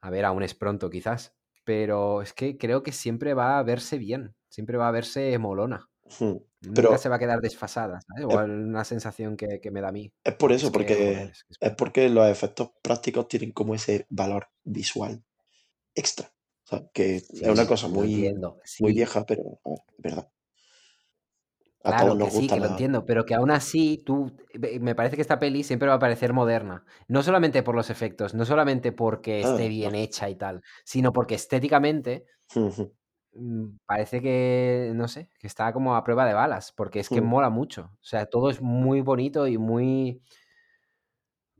a ver, aún es pronto quizás, pero es que creo que siempre va a verse bien, siempre va a verse molona. Hmm. Nunca Pero se va a quedar desfasada, ¿sabes? es, O una sensación que, que me da a mí. es por eso, es porque es que es es porque los efectos prácticos tienen como ese valor visual extra, o sea, que es una cosa muy, entiendo. muy vieja, pero ver, es verdad. A todos claro nos que sí, gusta que lo entiendo, pero que aún así tú, me parece que esta peli siempre va a parecer moderna. No solamente por los efectos, no solamente porque esté Ah, bien no. hecha y tal, sino porque estéticamente mm, parece que, no sé, que está como a prueba de balas, porque es que ujú. mola mucho. O sea, todo es muy bonito y muy...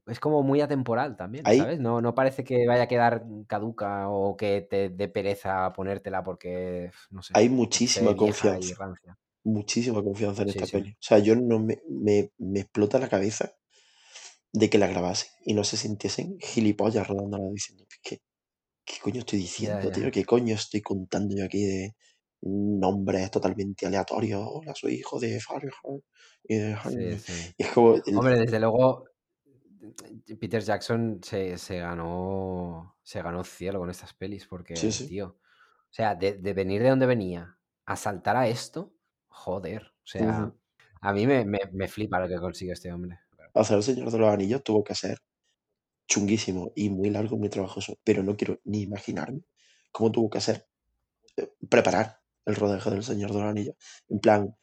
Es como muy atemporal también, ¿sabes? No, no parece que vaya a quedar caduca o que te dé pereza ponértela porque, no sé, hay muchísima confianza, muchísima confianza en Sí, esta sí. peli. O sea, yo no me, me, me explota la cabeza de que la grabasen y no se sintiesen gilipollas rodándola diciendo, ¿qué, qué coño estoy Ya, diciendo, tío? ¿Qué coño estoy contando yo aquí de nombres totalmente aleatorios? Hola, soy hijo de Farrell y de Sí, Harry. sí. Y es como, el- Hombre, desde luego, Peter Jackson se, se ganó, se ganó cielo con estas pelis porque, sí. tío, o sea, de, de venir de donde venía a saltar a esto, joder, o sea, a mí me, me, me flipa lo que consigue este hombre. Hacer el Señor de los Anillos tuvo que ser chunguísimo y muy largo, muy trabajoso, pero no quiero ni imaginarme cómo tuvo que ser eh, preparar el rodaje del Señor de los Anillos. En plan,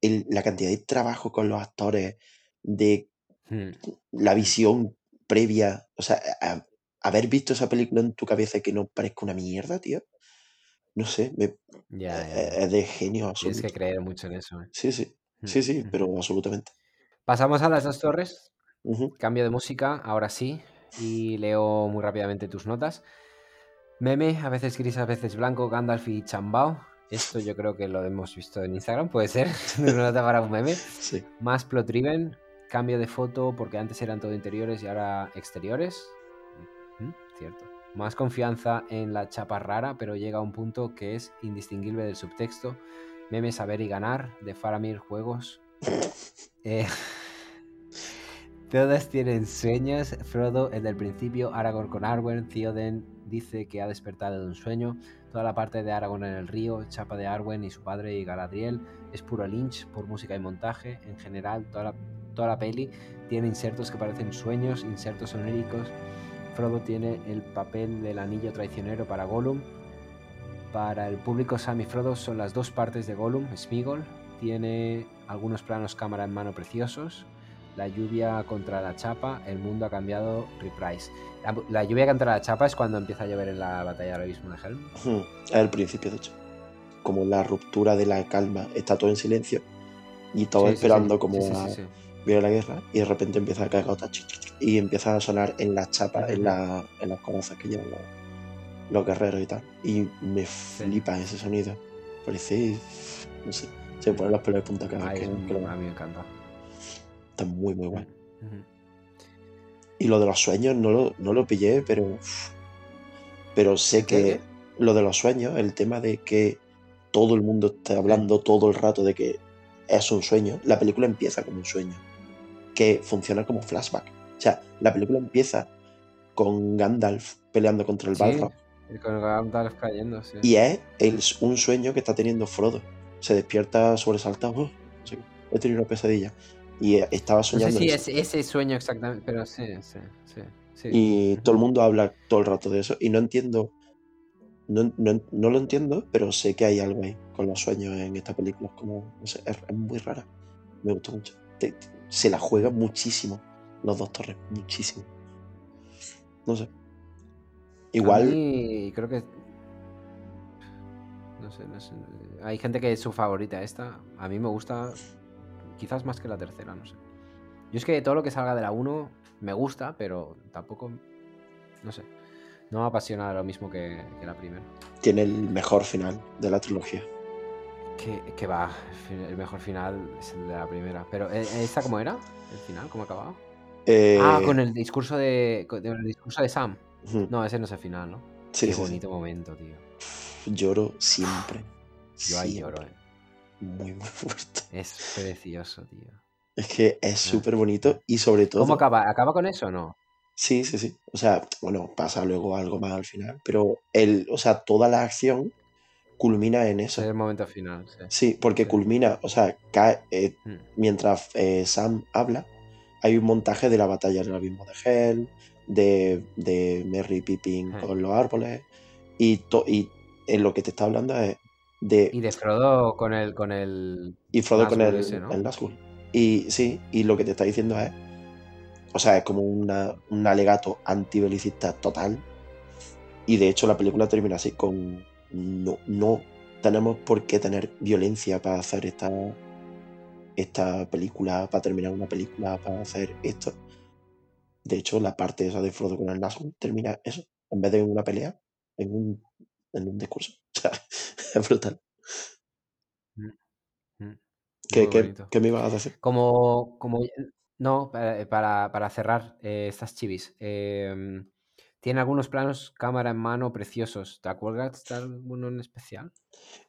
el- la cantidad de trabajo con los actores, de Hmm, la visión previa, o sea, a- haber visto esa película en tu cabeza y que no parezca una mierda, tío. No sé, me- Ya, eh, ya, ya. es de genio Tienes que creer mucho en eso. ¿eh? Sí, sí, Hmm, sí, sí, hmm. pero absolutamente. Pasamos a las dos torres. Cambio de música, ahora sí. Y leo muy rápidamente tus notas. Meme, a veces gris, a veces blanco, Gandalf y Chambao. Esto yo creo que lo hemos visto en Instagram, puede ser. Una nota para un meme. Sí. Más plot driven, cambio de foto porque antes eran todo interiores y ahora exteriores. Cierto. Más confianza en la chapa rara, pero llega a un punto que es indistinguible del subtexto. Meme saber y ganar de Faramir Juegos. Eh, Todas tienen sueños. Frodo, el del principio, Aragorn con Arwen, Theoden dice que ha despertado de un sueño. Toda la parte de Aragorn en el río, Chapa de Arwen y su padre y Galadriel es puro Lynch por música y montaje. En general, toda la, peli tiene insertos que parecen sueños, insertos oníricos. Frodo tiene el papel del anillo traicionero para Gollum. Para el público, Sam y Frodo son las dos partes de Gollum. Smigol tiene algunos planos cámara en mano preciosos. La lluvia contra la chapa, el mundo ha cambiado, reprise. La, lluvia contra la chapa es cuando empieza a llover en la batalla del abismo de Helm. Es el principio, de hecho. Como la ruptura de la calma, está todo en silencio y todo Sí, esperando sí. como a- viene la guerra y de repente empieza a caer gotas y empieza a sonar en las chapas, en, la- en las corazas que llevan los, los guerreros y tal. Y me flipa ese sonido. Parece, no sé, se me ponen los pelos de punta cada vez que, que lo un- a mí me encanta. Está muy, muy bueno. Ujú. Y lo de los sueños no lo, no lo pillé, pero. Pero sé ¿Qué, que lo de los sueños, el tema de que todo el mundo esté hablando todo el rato de que es un sueño, la película empieza como un sueño, que funciona como flashback. O sea, la película empieza con Gandalf peleando contra el Sí. Balrog Y Con Gandalf cayendo, sí. y es el- un sueño que está teniendo Frodo. Se despierta sobresaltado, "Oh, sí, he tenido una pesadilla. Y eh, estaba No sé soñando si eso. es ese sueño exactamente, pero sí, sí, sí. sí. Y todo el mundo habla todo el rato de eso. Y no entiendo. No, no- no lo entiendo, pero sé que hay algo ahí con los sueños en esta película. Es como. No sé, es, muy rara. Me gustó mucho. Se la juega muchísimo los dos torres. Muchísimo. No sé. Igual. creo que. No sé, no sé. Hay gente que es su favorita esta. A mí me gusta quizás más que la tercera, no sé. Yo es que todo lo que salga de la 1 me gusta, pero tampoco. No sé. No me apasiona lo mismo que, que la primera. Tiene el mejor final de la trilogía. Que, que va, el mejor final es el de la primera. Pero, ¿e- ¿esta cómo era? ¿El final? ¿Cómo acababa? Eh, Ah, con el discurso de. con el discurso de Sam. No, ese no es el final, ¿no? sí, Qué sí, sí. bonito momento, tío. Lloro siempre. Yo ahí Siempre. lloro, eh. Muy, muy fuerte. Es precioso, tío. Es que es súper bonito y sobre todo. ¿Cómo acaba? ¿Acaba con eso o no? Sí, sí, sí. O sea, bueno, pasa luego algo más al final, pero el, o sea, toda la acción culmina en Ese es eso. el momento final, sí. Sí, porque Sí. culmina, o sea, cae, eh, Mm. mientras eh, Sam habla, hay un montaje de la batalla del abismo de Hell, de, de Merry Pippin Sí. con los árboles, y, to- y en lo que te está hablando es de Y de Frodo con el. con el. y Frodo con el, ese, ¿no? el. Y sí, y lo que te está diciendo es, o sea, es como una, un alegato antibelicista total. Y de hecho la película termina así con, no, no tenemos por qué tener violencia para hacer esta, esta película, para terminar una película, para hacer esto. De hecho, la parte esa de Frodo con el Nazgûl termina eso, en vez de en una pelea, en un, en un discurso. O sea, es brutal. Mm. ¿Qué, Muy qué- bonito. qué me ibas a decir? Como. como no, para, para, para cerrar eh, estas chivis. eh, tiene algunos planos cámara en mano preciosos. ¿Te acuerdas de alguno en especial?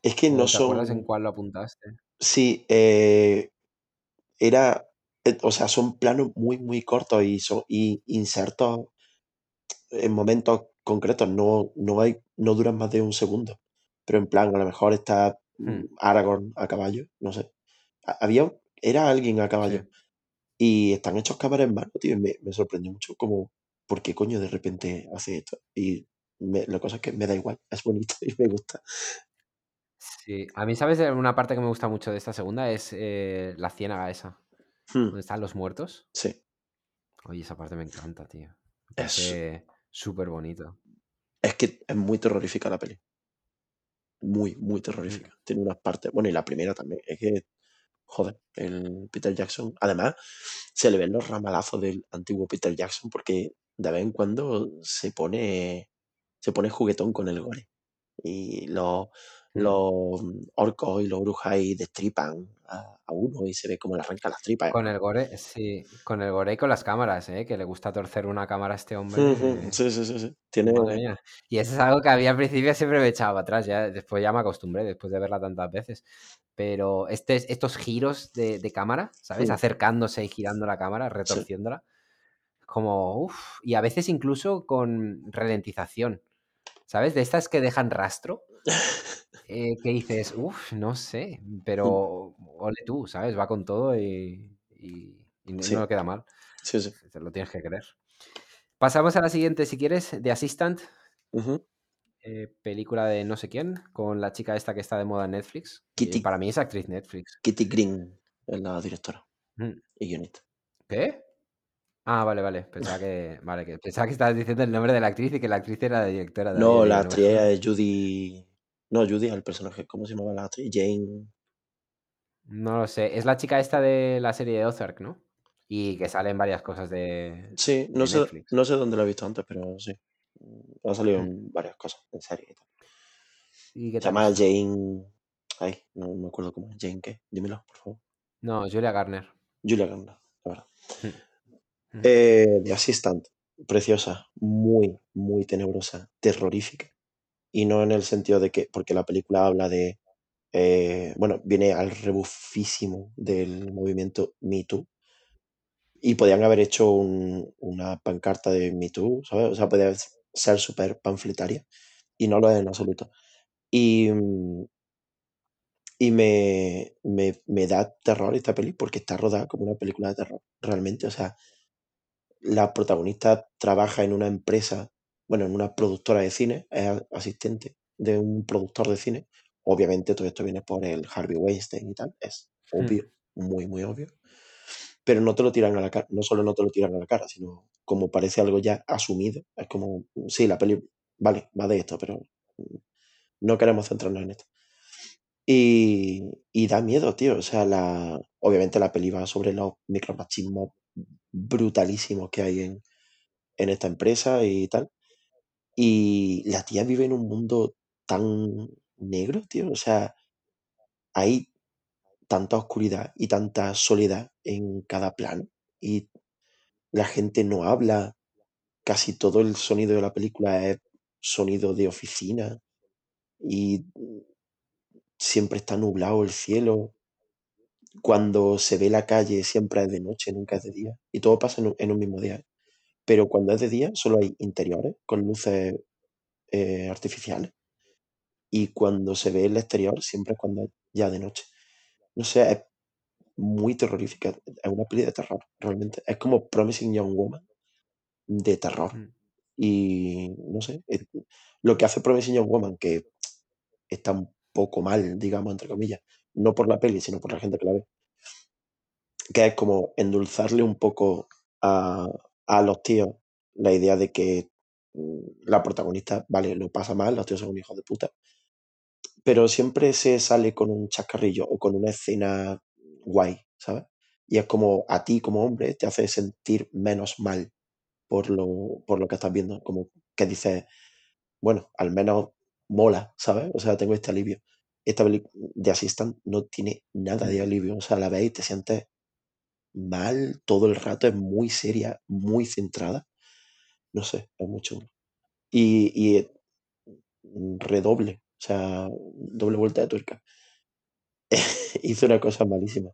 Es que ¿O no te acuerdas en son... cuál lo apuntaste? Sí, eh, era, eh, o sea, son planos muy, muy cortos y, son, y insertos en momentos concretos, no, no hay, no duran más de un segundo. Pero en plan, a lo mejor está mm, Hmm, Aragorn a caballo, no sé. Ha- Había, era alguien a caballo. sí. Y están hechos cámara en mano, tío, y me, me sorprendió mucho como, ¿por qué coño de repente hace esto? Y me- la cosa es que me da igual, es bonito y me gusta. Sí, a mí, ¿sabes? de Una parte que me gusta mucho de esta segunda es eh, la ciénaga esa, Hmm, donde están los muertos. sí, Oye, esa parte me encanta, tío. Me es, súper bonito. es que es muy terrorífica la peli. Muy, muy Mm, terrorífica. Tiene unas partes, bueno, y la primera también, es que, joder, el Peter Jackson, además, se le ven los ramalazos del antiguo Peter Jackson porque de vez en cuando se pone, se pone juguetón con el gore. y los. Los orcos y los brujas destripan a, a uno y se ve como le arranca las tripas. Con el gore, sí, con el gore y con las cámaras, ¿eh? que le gusta torcer una cámara a este hombre. Sí, sí, sí, sí. Tiene... Y eso es algo que había al principio siempre me echaba atrás, ya después ya me acostumbré, después de verla tantas veces. Pero este, estos giros de, de cámara, ¿sabes? Mm. Acercándose y girando la cámara, retorciéndola. Como, uff, y a veces incluso con ralentización, ¿sabes? De estas que dejan rastro, eh, que dices, uff, no sé, pero ole tú, ¿sabes? Va con todo y, y, y no, Sí. no queda mal. Sí, sí. Te lo tienes que creer. Pasamos a la siguiente, si quieres, The Assistant, eh, película de no sé quién, con la chica esta que está de moda en Netflix. Kitty- para mí es actriz Netflix. Kitty Green es la directora Mm. y guionista. ¿Qué? Ah, vale, vale. Pensaba que, vale, que pensaba que estabas diciendo el nombre de la actriz y que la actriz era la directora. de No, la no. actriz es Judy... No, Judy el personaje. ¿Cómo se llamaba la actriz? Jane... No lo sé. Es la chica esta de la serie de Ozark, ¿no? Y que sale en varias cosas de, Sí, no de sé, Netflix. no sé dónde la he visto antes, pero sí. Ha salido Mm. en varias cosas, en series y tal. ¿Y qué Se llama? Jane... Ay, no me acuerdo cómo es. ¿Jane qué? Dímelo, por favor. No, Julia Garner. Julia Garner, la verdad. Mm. Eh, The Assistant, preciosa, muy, muy tenebrosa, terrorífica. Y no en el sentido de que, porque la película habla de, eh, bueno, viene al rebufísimo del movimiento Me Too. Y podían haber hecho un- una pancarta de Me Too, ¿sabes? O sea, podía ser súper panfletaria. Y no lo es en absoluto. Y, mm, y me, me, me da terror esta peli porque está rodada como una película de terror, realmente. O sea, la protagonista trabaja en una empresa, bueno, en una productora de cine, es asistente de un productor de cine. Obviamente todo esto viene por el Harvey Weinstein y tal, es Hmm. obvio, muy, muy obvio. Pero no te lo tiran a la cara, no solo no te lo tiran a la cara, sino como parece algo ya asumido. Es como, sí, la peli, vale, va de esto, pero no queremos centrarnos en esto. Y, y da miedo, tío. O sea, la, obviamente la peli va sobre los micromachismos brutalísimos que hay en, en esta empresa y tal. Y la tía vive en un mundo tan negro, tío. O sea, hay tanta oscuridad y tanta soledad en cada plano. Y la gente no habla. Casi todo el sonido de la película es sonido de oficina. Y siempre está nublado el cielo. Cuando se ve la calle siempre es de noche, nunca es de día. Y todo pasa en un, en un mismo día. Pero cuando es de día solo hay interiores con luces eh, artificiales. Y cuando se ve el exterior siempre es cuando es ya de noche. No sé, es muy terrorífica. Es una peli de terror, realmente. Es como Promising Young Woman de terror. Hmm. Y no sé, es- lo que hace Promising Young Woman, que está un poco mal, digamos, entre comillas, no por la peli, sino por la gente que la ve, que es como endulzarle un poco a, a los tíos la idea de que mm, la protagonista, vale, lo pasa mal, los tíos son un hijo de puta, pero siempre se sale con un chascarrillo o con una escena guay, ¿sabes? Y es como a ti como hombre te hace sentir menos mal por lo, por lo que estás viendo, como que dices, bueno, al menos mola, ¿sabes? O sea, tengo este alivio. Esta de Assistant no tiene nada de alivio, o sea, la ves y te sientes mal todo el rato, es muy seria, muy centrada. No sé, es muy chulo. Y, y eh, redoble, o sea, doble vuelta de tuerca. Hice una cosa malísima.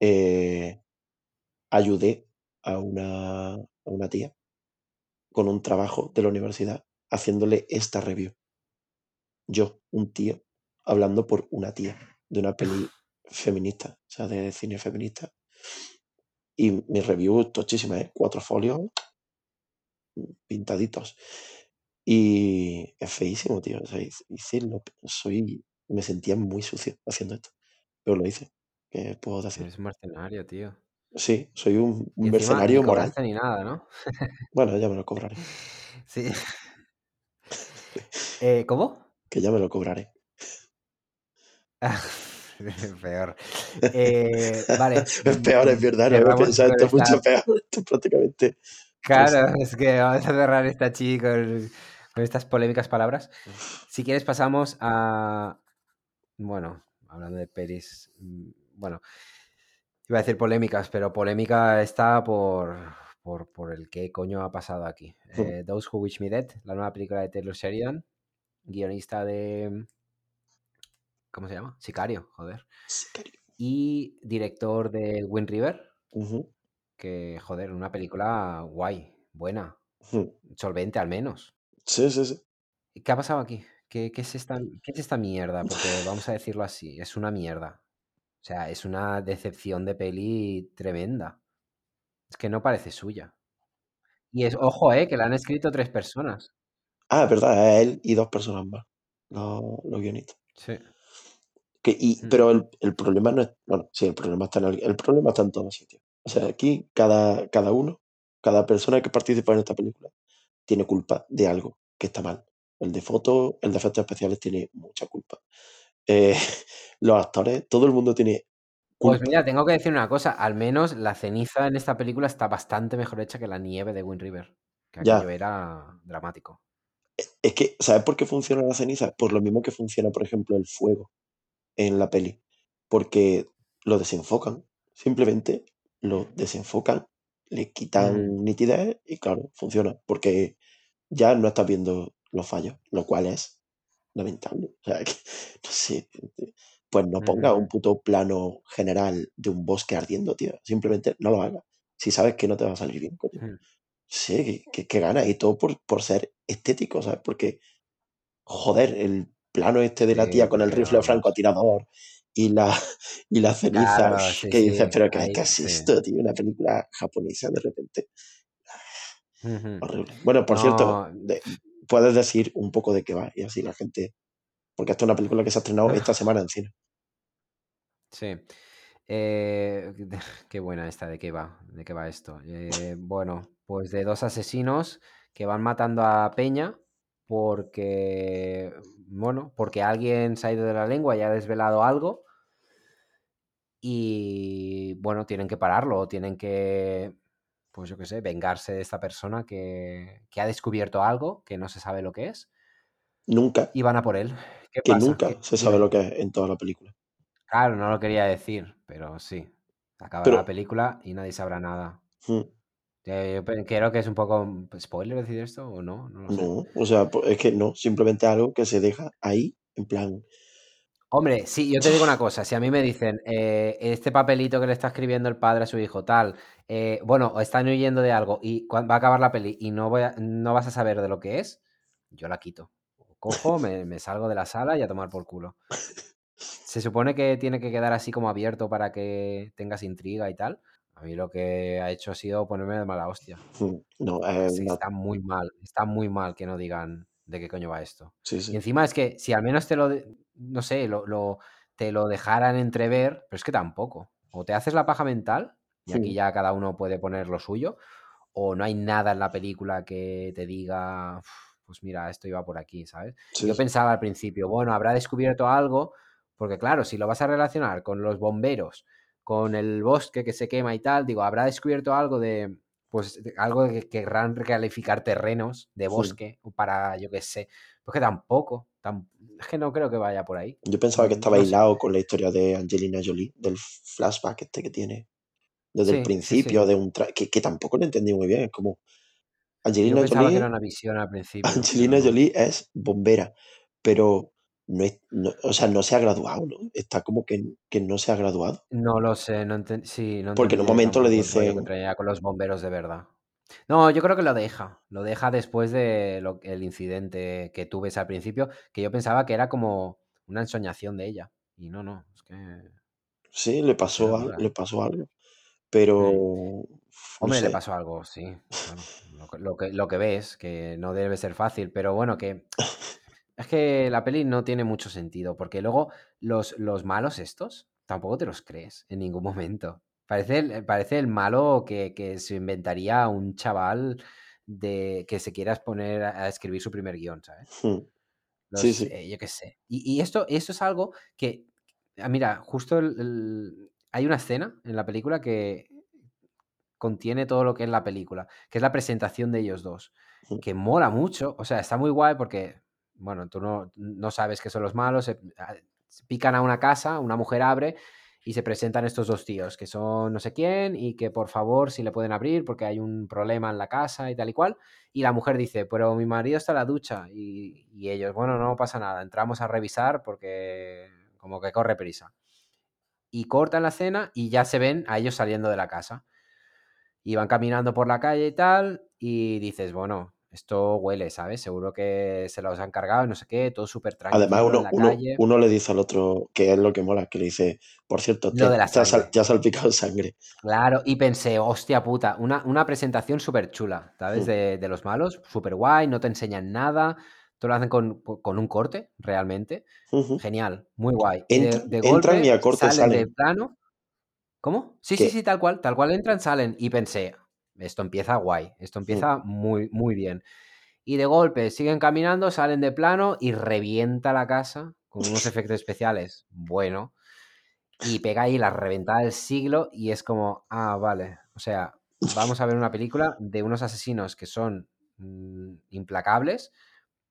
Eh, ayudé a una, a una tía con un trabajo de la universidad haciéndole esta review. Yo, un tío, hablando por una tía de una peli feminista, o sea, de cine feminista. Y mi review tochísima, ¿eh? Cuatro folios pintaditos. Y es feísimo, tío. O sea, hice- lo- soy, me sentía muy sucio haciendo esto. Pero lo hice. ¿Qué puedo decir? Eres un mercenario, tío. Sí, soy un, un mercenario ni moral. ni nada, ¿no? Bueno, ya me lo cobraré. Sí. Eh, ¿Cómo? Que ya me lo cobraré. Peor. Eh, vale. Es peor, es verdad, no había pensado esto mucho peor. Esto prácticamente. Claro, es que vamos a cerrar esta chica con, con estas polémicas palabras. Si quieres pasamos a... Bueno, hablando de pelis... mm, Bueno, iba a decir polémicas, pero polémica está por, por, por el qué coño ha pasado aquí. Eh, Those Who Wish Me Dead, la nueva película de Taylor Sheridan, guionista de... ¿Cómo se llama? Sicario, joder. Sicario. Y director de Wind River, que, joder, una película guay, buena, solvente al menos. Sí, sí, sí. ¿Y ¿Qué ha pasado aquí? ¿Qué, qué es esta, qué es esta mierda? Porque vamos a decirlo así, es una mierda. O sea, es una decepción de peli tremenda. Es que no parece suya. Y es, ojo, eh, que la han escrito tres personas. Ah, es verdad, él y dos personas más, los, los guionistas. Sí. Que, y, Mm. pero el, el problema no es, bueno, sí, el problema está en el, el problema está en todos sitios. O sea, aquí cada, cada uno, cada persona que participa en esta película tiene culpa de algo que está mal. El de foto, el de efectos especiales tiene mucha culpa. Eh, los actores, todo el mundo tiene Pues culpa. mira, tengo que decir una cosa, al menos la ceniza en esta película está bastante mejor hecha que la nieve de Wind River, que Ya. era dramático. Es que, ¿sabes por qué funciona la ceniza? Por lo mismo que funciona, por ejemplo, el fuego en la peli. Porque lo desenfocan. Simplemente lo desenfocan, le quitan nitidez y claro, funciona. Porque ya no estás viendo los fallos, lo cual es lamentable. O sea, que, no sé, pues no ponga un puto plano general de un bosque ardiendo, tío. Simplemente no lo hagas. Si sabes que no te va a salir bien, coño. Sí, que, que, que gana. Y todo por, por ser estético, ¿sabes? Porque, joder, el plano este de la Sí, tía con el rifle francotirador y la, y la ceniza, Claro, sí, que dices, sí, pero ¿qué, qué es esto, tío? Una película japonesa de repente. Ujú. Horrible. Bueno, por cierto, de- puedes decir un poco de qué va y así la gente. Porque esto es una película que se ha estrenado esta semana en cine. sí. Eh, qué buena esta, ¿de qué va? ¿De qué va esto? Eh, bueno, pues de dos asesinos que van matando a Peña porque, bueno, porque alguien se ha ido de la lengua y ha desvelado algo y, bueno, tienen que pararlo, o tienen que, pues yo qué sé, vengarse de esta persona que, que ha descubierto algo que no se sabe lo que es Nunca, y van a por él. ¿Qué que pasa? nunca ¿Qué- se sabe lo que es en toda la película. Claro, no lo quería decir, pero sí. Acabará Pero, la película y nadie sabrá nada. mm, Eh, yo pe- creo que es un poco spoiler decir esto o no, no lo sé. no, o sea, pues es que no, simplemente algo que se deja ahí, en plan, Hombre, sí, yo te digo una cosa, si a mí me dicen, eh, este papelito que le está escribiendo el padre a su hijo, tal, eh, bueno, están huyendo de algo y va a acabar la peli y no, voy a- no vas a saber de lo que es, yo la quito. Cojo, me, me salgo de la sala y a tomar por culo. Se supone que tiene que quedar así como abierto para que tengas intriga y tal. A mí lo que ha hecho ha sido ponerme de mala hostia. mm, no, sí, una- está muy mal, está muy mal que no digan de qué coño va esto. sí, Y encima es que si al menos te lo, no sé, lo, lo- te lo dejaran entrever, pero es que tampoco. O te haces la paja mental, y aquí mm, ya cada uno puede poner lo suyo, o no hay nada en la película que te diga, "Uf, pues mira, esto iba por aquí, ¿sabes? Yo pensaba al principio, bueno, habrá descubierto algo, porque claro, si lo vas a relacionar con los bomberos, con el bosque que se quema y tal, digo, habrá descubierto algo de, pues de- algo de que querrán recalificar terrenos de bosque o para, yo qué sé, pues que tampoco, tam- es que no creo que vaya por ahí. Yo pensaba que Mm, estaba No sé. hilado con la historia de Angelina Jolie, del flashback este que tiene desde el Sí, sí, principio, sí. de un tra- que, que tampoco lo entendí muy bien. Es como Yo Angelina pensaba que era Jolie, una visión al principio, Angelina no. Jolie es bombera, pero no es, no- o sea, no se ha graduado, ¿no? Está como que, que no se ha graduado. No lo sé, no sí, no Porque en un momento le traía con los bomberos de verdad. No, yo creo que lo deja. Lo deja después de lo, el incidente que tú ves al principio, que yo pensaba que era como una ensoñación de ella. Y no, no, es que sí, le pasó, al- dura. le pasó algo, pero Sí. Hombre, le sé. pasó algo, sí, claro. Lo que, lo que, lo que ves, que no debe ser fácil, pero bueno, que es que la peli no tiene mucho sentido, porque luego los, los malos estos tampoco te los crees en ningún momento. Parece el, parece el malo que, que se inventaría un chaval de que se quiera poner a, escribir su primer guion, ¿sabes? Hmm, Los, Sí, sí. eh, yo qué sé. Y, y esto, esto es algo que, ah, mira, justo el- el- hay una escena en la película que contiene todo lo que es la película, que es la presentación de ellos dos. Mm. que mola mucho. O sea, está muy guay porque, bueno, tú no, no sabes qué son los malos. se- a- se pican a una casa, una mujer abre y se presentan estos dos tíos que son no sé quién y que por favor si le pueden abrir porque hay un problema en la casa y tal y cual. Y la mujer dice, pero mi marido está en la ducha y, y ellos, bueno, no pasa nada, entramos a revisar porque como que corre prisa. Y cortan la escena y ya se ven a ellos saliendo de la casa. Y van caminando por la calle y tal, y dices, bueno, esto huele, ¿sabes? Seguro que se los han cargado y no sé qué, todo súper tranquilo Además, en uno, la uno, calle. uno le dice al otro, que es lo que mola, que le dice, por cierto, te, te has te has salpicado sangre. Claro, y pensé, hostia puta, una, una presentación súper chula, ¿sabes? Mm. De, de los malos, súper guay, no te enseñan nada, todo lo hacen con, con un corte, realmente. Genial, muy guay. De, Entran, y a corte salen de salen. plano. ¿Cómo? Sí, sí, sí, tal cual, tal cual entran, salen. Y pensé, esto empieza guay, esto empieza muy, muy bien. Y de golpe siguen caminando, salen de plano y revienta la casa con unos efectos especiales. Bueno. Y pega ahí la reventada del siglo y es como, ah, vale. O sea, vamos a ver una película de unos asesinos que son mm, implacables,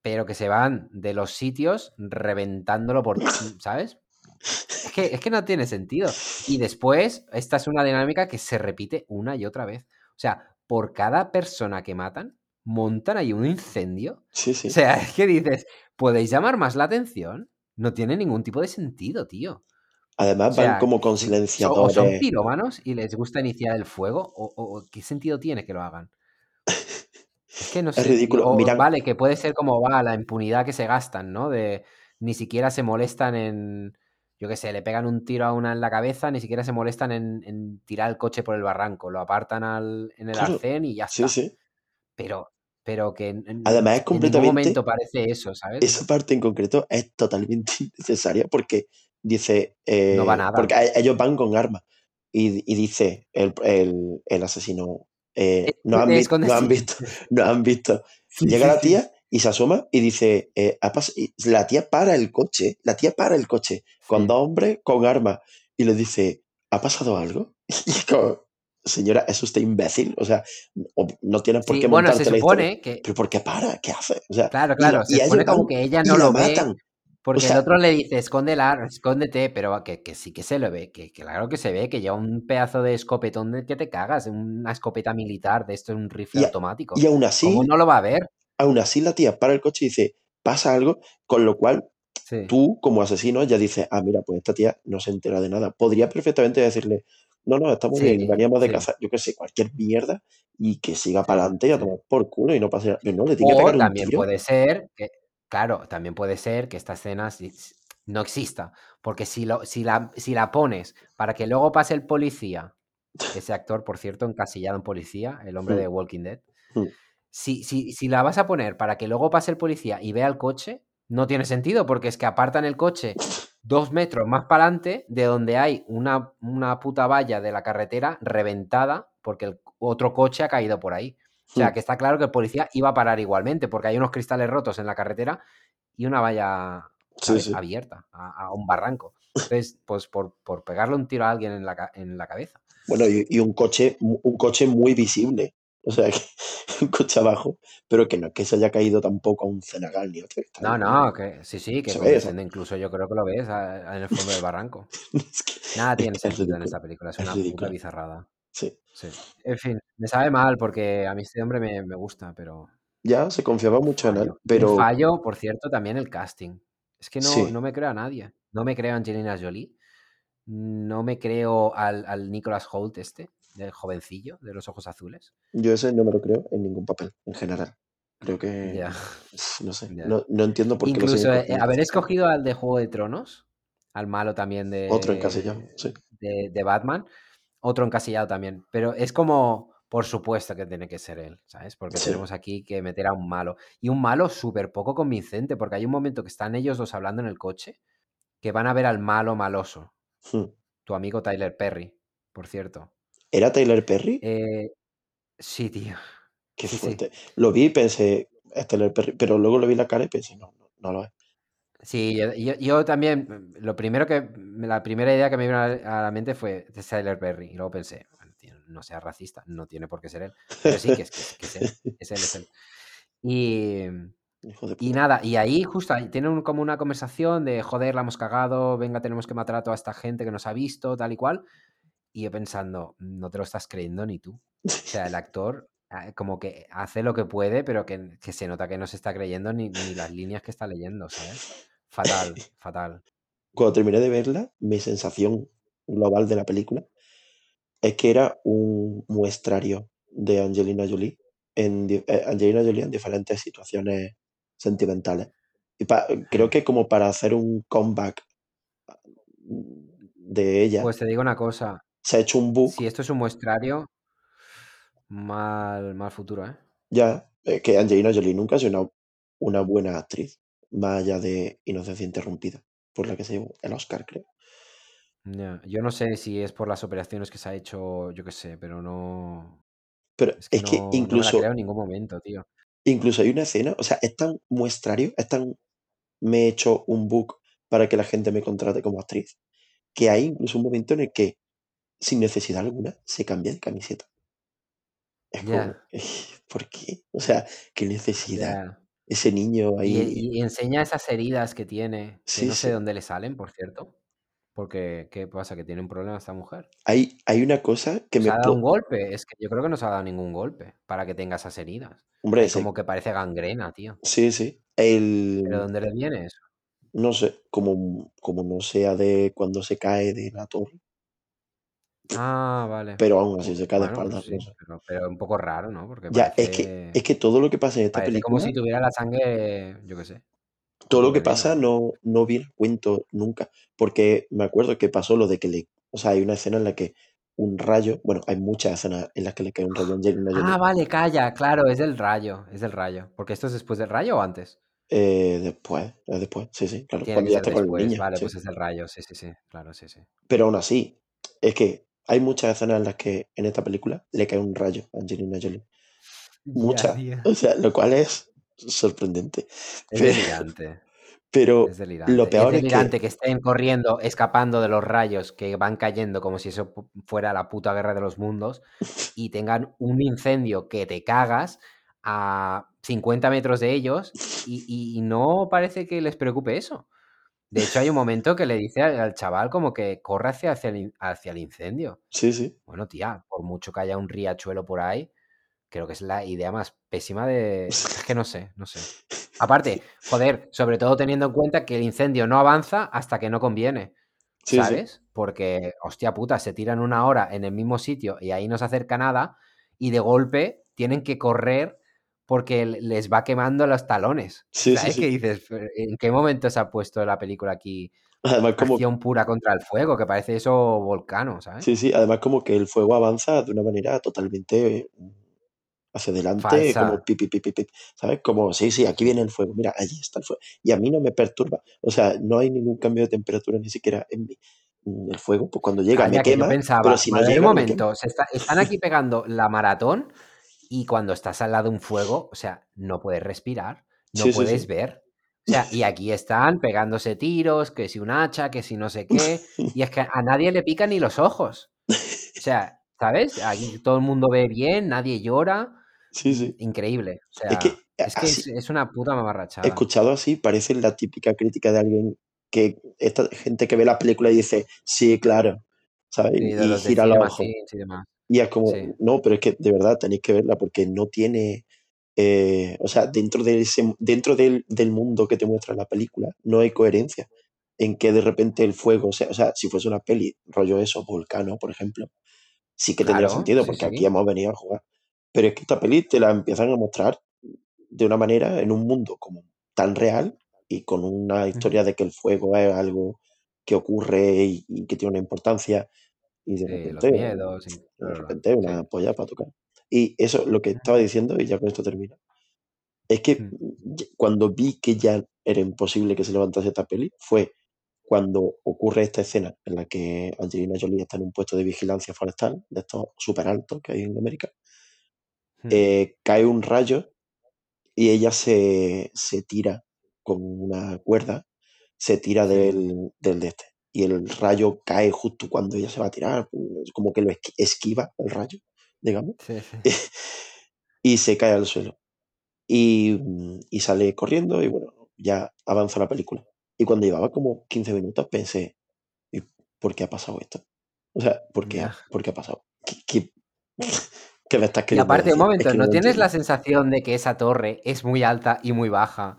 pero que se van de los sitios reventándolo por, mm, ¿sabes? Es que, es que no tiene sentido. Y después, esta es una dinámica que se repite una y otra vez. O sea, por cada persona que matan, montan ahí un incendio. sí, O sí. sea, es que dices, ¿podéis llamar más la atención? No tiene ningún tipo de sentido, tío. O Además van como con so- o son silenciadores. pirómanos y les gusta iniciar el fuego, o, o- o qué sentido tiene que lo hagan. Es que no Es sé, tío. ridículo. O Miran, vale, que puede ser como va la impunidad que se gastan, ¿no? De ni siquiera se molestan en, yo qué sé, le pegan un tiro a una en la cabeza, ni siquiera se molestan en, en tirar el coche por el barranco, lo apartan al, en el claro, arcén y ya sí, está. sí. Pero, pero que en, en- Además es en completamente, momento parece eso, ¿sabes? esa parte en concreto es totalmente innecesaria porque dice, No va eh, nada. porque a- ellos van con armas y, y dice el, el, el asesino, eh, no han, vi- no han sí. visto, no han visto. Sí, Llega sí, la sí. tía y se asoma y dice, eh, la tía para el coche, la tía para el coche con Sí. dos hombres con armas y le dice, ¿ha pasado algo? Y es como, señora, ¿es usted imbécil? O sea, no tienes por Sí, qué bueno, se supone que, ¿Pero por qué para? ¿Qué hace? O sea, claro, claro, y se supone como van que ella no lo ve, matan. O porque el otro le dice, escóndela, escóndete, pero que, que sí que se lo ve, que, que claro que se ve, que lleva un pedazo de escopetón del que te cagas, una escopeta militar, de esto, un rifle y, automático. y aún ¿Cómo así, no lo va a ver? Aún así la tía para el coche y dice, pasa algo, con lo cual Sí, tú como asesino ya dices, ah, mira, pues esta tía no se entera de nada. Podría perfectamente decirle, no, no, estamos bien, sí, veníamos de sí, cazar, yo qué sé, cualquier mierda y que siga para adelante y a tomar por culo y no pase nada. Pero no, le tiene que pegar un también tiro. puede ser que, claro, también puede ser que esta escena no exista, porque si, lo, si, la, si la pones para que luego pase el policía, ese actor, por cierto, encasillado en policía, el hombre Hmm, de Walking Dead, hmm. Si, si, si la vas a poner para que luego pase el policía y vea el coche, no tiene sentido, porque es que apartan el coche dos metros más para adelante de donde hay una, una puta valla de la carretera reventada porque el otro coche ha caído por ahí. O sea, Hmm. que está claro que el policía iba a parar igualmente, porque hay unos cristales rotos en la carretera y una valla, Sí, ¿sabes? sí. Abierta a, a un barranco. Entonces, pues por, por pegarle un tiro a alguien en la, en la cabeza. Bueno, y, y un coche, un coche muy visible. O sea, que un coche abajo, pero que no es que se haya caído tampoco a un cenagal ni otro. está No, no, que sí, sí, que se con ve, el o sea, sende incluso yo creo que lo ves a- a- en el fondo del barranco. es que Nada es, tiene es sentido en esta película, es una puta bizarrada. Sí. Sí. En fin, me sabe mal porque a mí este hombre me, me gusta, pero Ya se confiaba mucho en él, fallo. Un fallo, por cierto, también el casting. Es que no, sí, no me creo a nadie. No me creo a Angelina Jolie. No me creo al, al Nicholas Holt este, del jovencillo, de los ojos azules. yo ese no me lo creo en ningún papel, en general. Creo que, no sé, no, no entiendo por qué lo Incluso siguen eh, cogiendo. haber escogido al de Juego de Tronos, al malo también Otro encasillado, de, sí. de, de Batman, otro encasillado también. Pero es como, por supuesto que tiene que ser él, ¿sabes? Porque Sí. tenemos aquí que meter a un malo. Y un malo súper poco convincente, porque hay un momento que están ellos dos hablando en el coche, que van a ver al malo maloso, Hmm. tu amigo Tyler Perry, por cierto. ¿Era Tyler Perry? Eh, sí, tío. Qué Sí, sí. fuerte. Lo vi y pensé, es Tyler Perry, pero luego le vi la cara y pensé, no, no, no lo es. Sí, yo, yo- yo también, lo primero que, la primera idea que me vino a la mente fue de Tyler Perry. Y luego pensé, no sea racista, no tiene por qué ser él. Pero sí, que es, que es, que es él, es él, es él. Y, de y nada, y ahí justo ahí tienen un- como una conversación de joder, la hemos cagado, venga, tenemos que matar a toda esta gente que nos ha visto, tal y cual. Y yo pensando, no te lo estás creyendo ni tú. O sea, el actor ah, como que hace lo que puede, pero que, que se nota que no se está creyendo ni, ni las líneas que está leyendo, ¿sabes? Fatal, fatal. Cuando terminé de verla, mi sensación global de la película es que era un muestrario de Angelina Jolie en eh, Angelina Jolie en diferentes situaciones sentimentales. Y pa- creo que como para hacer un comeback mm, de ella, Pues te digo una cosa, se ha hecho un book si esto es un muestrario, mal, mal futuro, ¿eh? ya, eh, que Angelina Jolie nunca ha sido una, una buena actriz, más allá de Inocencia Interrumpida, por la que se llevó el Oscar, creo. Yo no sé si es por las operaciones que se ha hecho, yo qué sé, pero no... Pero Es que es que no, no me la incluso, creo en ningún momento, tío. incluso hay una escena, o sea, es tan muestrario, es tan me he hecho un book para que la gente me contrate como actriz, que hay incluso un momento en el que, sin necesidad alguna, se cambia de camiseta. Es como, ¿por qué? O sea, qué necesidad. Ese niño ahí. y enseña esas heridas que tiene, que Sí, no sé dónde le salen, por cierto. Porque, ¿qué pasa? Que tiene un problema esta mujer. Hay, hay una cosa que ¿Se me. ha dado un golpe? Es que yo creo que no se ha dado ningún golpe para que tenga esas heridas. Hombre, ese- como que parece gangrena, tío. sí, sí. ¿Pero El. dónde le viene eso? No sé, como, como no sea de cuando se cae de la torre, Ah, vale. pero aún así se cae de Bueno, espaldas, pues sí, sé. pero, pero un poco raro, ¿no? Porque Ya, es que, es que todo lo que pasa en esta parece como película. si tuviera la sangre, yo qué sé. todo lo que pasa ¿no? no, viene cuento nunca, porque me acuerdo que pasó lo de que le, o sea, hay una escena en la que un rayo, bueno, hay muchas escenas en las que le cae un rayo a Angelina Jolie, Ah, vale, calla, claro, es del rayo, es del rayo. Porque esto es después del rayo o antes. eh, después, es después, sí, sí, claro, Tiene cuando ya está con el niño, vale, sí. pues es del rayo, sí, sí, sí, claro, sí, sí. Pero aún así, es que hay muchas escenas en las que en esta película le cae un rayo a Angelina Jolie, muchas, o sea, lo cual es sorprendente, Es Pero- delirante, pero es delirante. lo peor es es que, delirante que... estén corriendo, escapando de los rayos que van cayendo como si eso fuera la puta guerra de los mundos y tengan un incendio que te cagas a 50 metros de ellos y, y- y no parece que les preocupe eso. De hecho, hay un momento que le dice al, al chaval como que corre hacia, hacia, el, hacia el incendio. sí, sí, Bueno, tía, por mucho que haya un riachuelo por ahí, creo que es la idea más pésima de... Es que no sé, no sé. Aparte, joder, sobre todo teniendo en cuenta que el incendio no avanza hasta que no conviene, sí, sí, ¿sabes? Porque, hostia puta, se tiran una hora en el mismo sitio y ahí no se acerca nada y de golpe tienen que correr porque les va quemando los talones. sí, ¿Sabes sí. qué dices? ¿En qué momento se ha puesto la película aquí Además como acción pura contra el fuego? Que parece eso volcano, ¿sabes? Sí, sí, además como que el fuego avanza de una manera totalmente mm, hacia adelante, Falsa. como pi, pi, pi, pi, pi, ¿sabes? Como, sí, sí, aquí viene el fuego, mira, allí está el fuego. Y a mí no me perturba, o sea, no hay ningún cambio de temperatura ni siquiera en mí. Mm, El fuego, pues cuando llega me Calla, que yo quema, pensaba, pero si no un me momento, se está- están aquí pegando la maratón y cuando estás al lado de un fuego, o sea, no puedes respirar, no Sí, sí, puedes sí. ver. O sea, y aquí están pegándose tiros, que si un hacha, que si no sé qué, y es que a nadie le pican ni los ojos. O sea, ¿sabes? Aquí todo el mundo ve bien, nadie llora. Sí, sí. Increíble. O sea, Es que es, que es, así, es una puta mamarrachada. escuchado así, parece la típica crítica de alguien que, esta gente que ve las películas y dice, sí, claro, ¿sabes? Sí, Y de gira los ojos. Y demás. Y es como, Sí. no, pero es que de verdad tenéis que verla porque no tiene, eh, o sea, dentro, de ese, dentro del, del mundo que te muestra la película, no hay coherencia en que de repente el fuego, sea, o sea, si fuese una peli, rollo eso, Volcano, por ejemplo, sí que tendría sentido sí, porque sí. aquí hemos venido a jugar. Pero es que esta peli te la empiezan a mostrar de una manera en un mundo como tan real y con una historia de que el fuego es algo que ocurre y, y que tiene una importancia y de Sí, los repente, miedos. y de repente una polla para tocar. Y eso, lo que estaba diciendo, y ya con esto termino, es que Mm. cuando vi que ya era imposible que se levantase esta peli, fue cuando ocurre esta escena en la que Angelina Jolie está en un puesto de vigilancia forestal, de estos súper altos que hay en América, Mm. eh, cae un rayo y ella se, se tira con una cuerda, se tira del, del de este. Y el rayo cae justo cuando ella se va a tirar, como que lo esqui- esquiva el rayo, digamos, Sí, sí. y se cae al suelo. Y, y sale corriendo y bueno, ya avanza la película. Y cuando llevaba como 15 minutos pensé, "¿Y ¿por qué ha pasado esto? O sea, ¿por qué, ha- por qué ha pasado? ¿Qué, qué- qué me estás Y queriendo aparte, un decir? Es momento, que ¿no lo tienes la sensación de que esa torre es muy alta y muy baja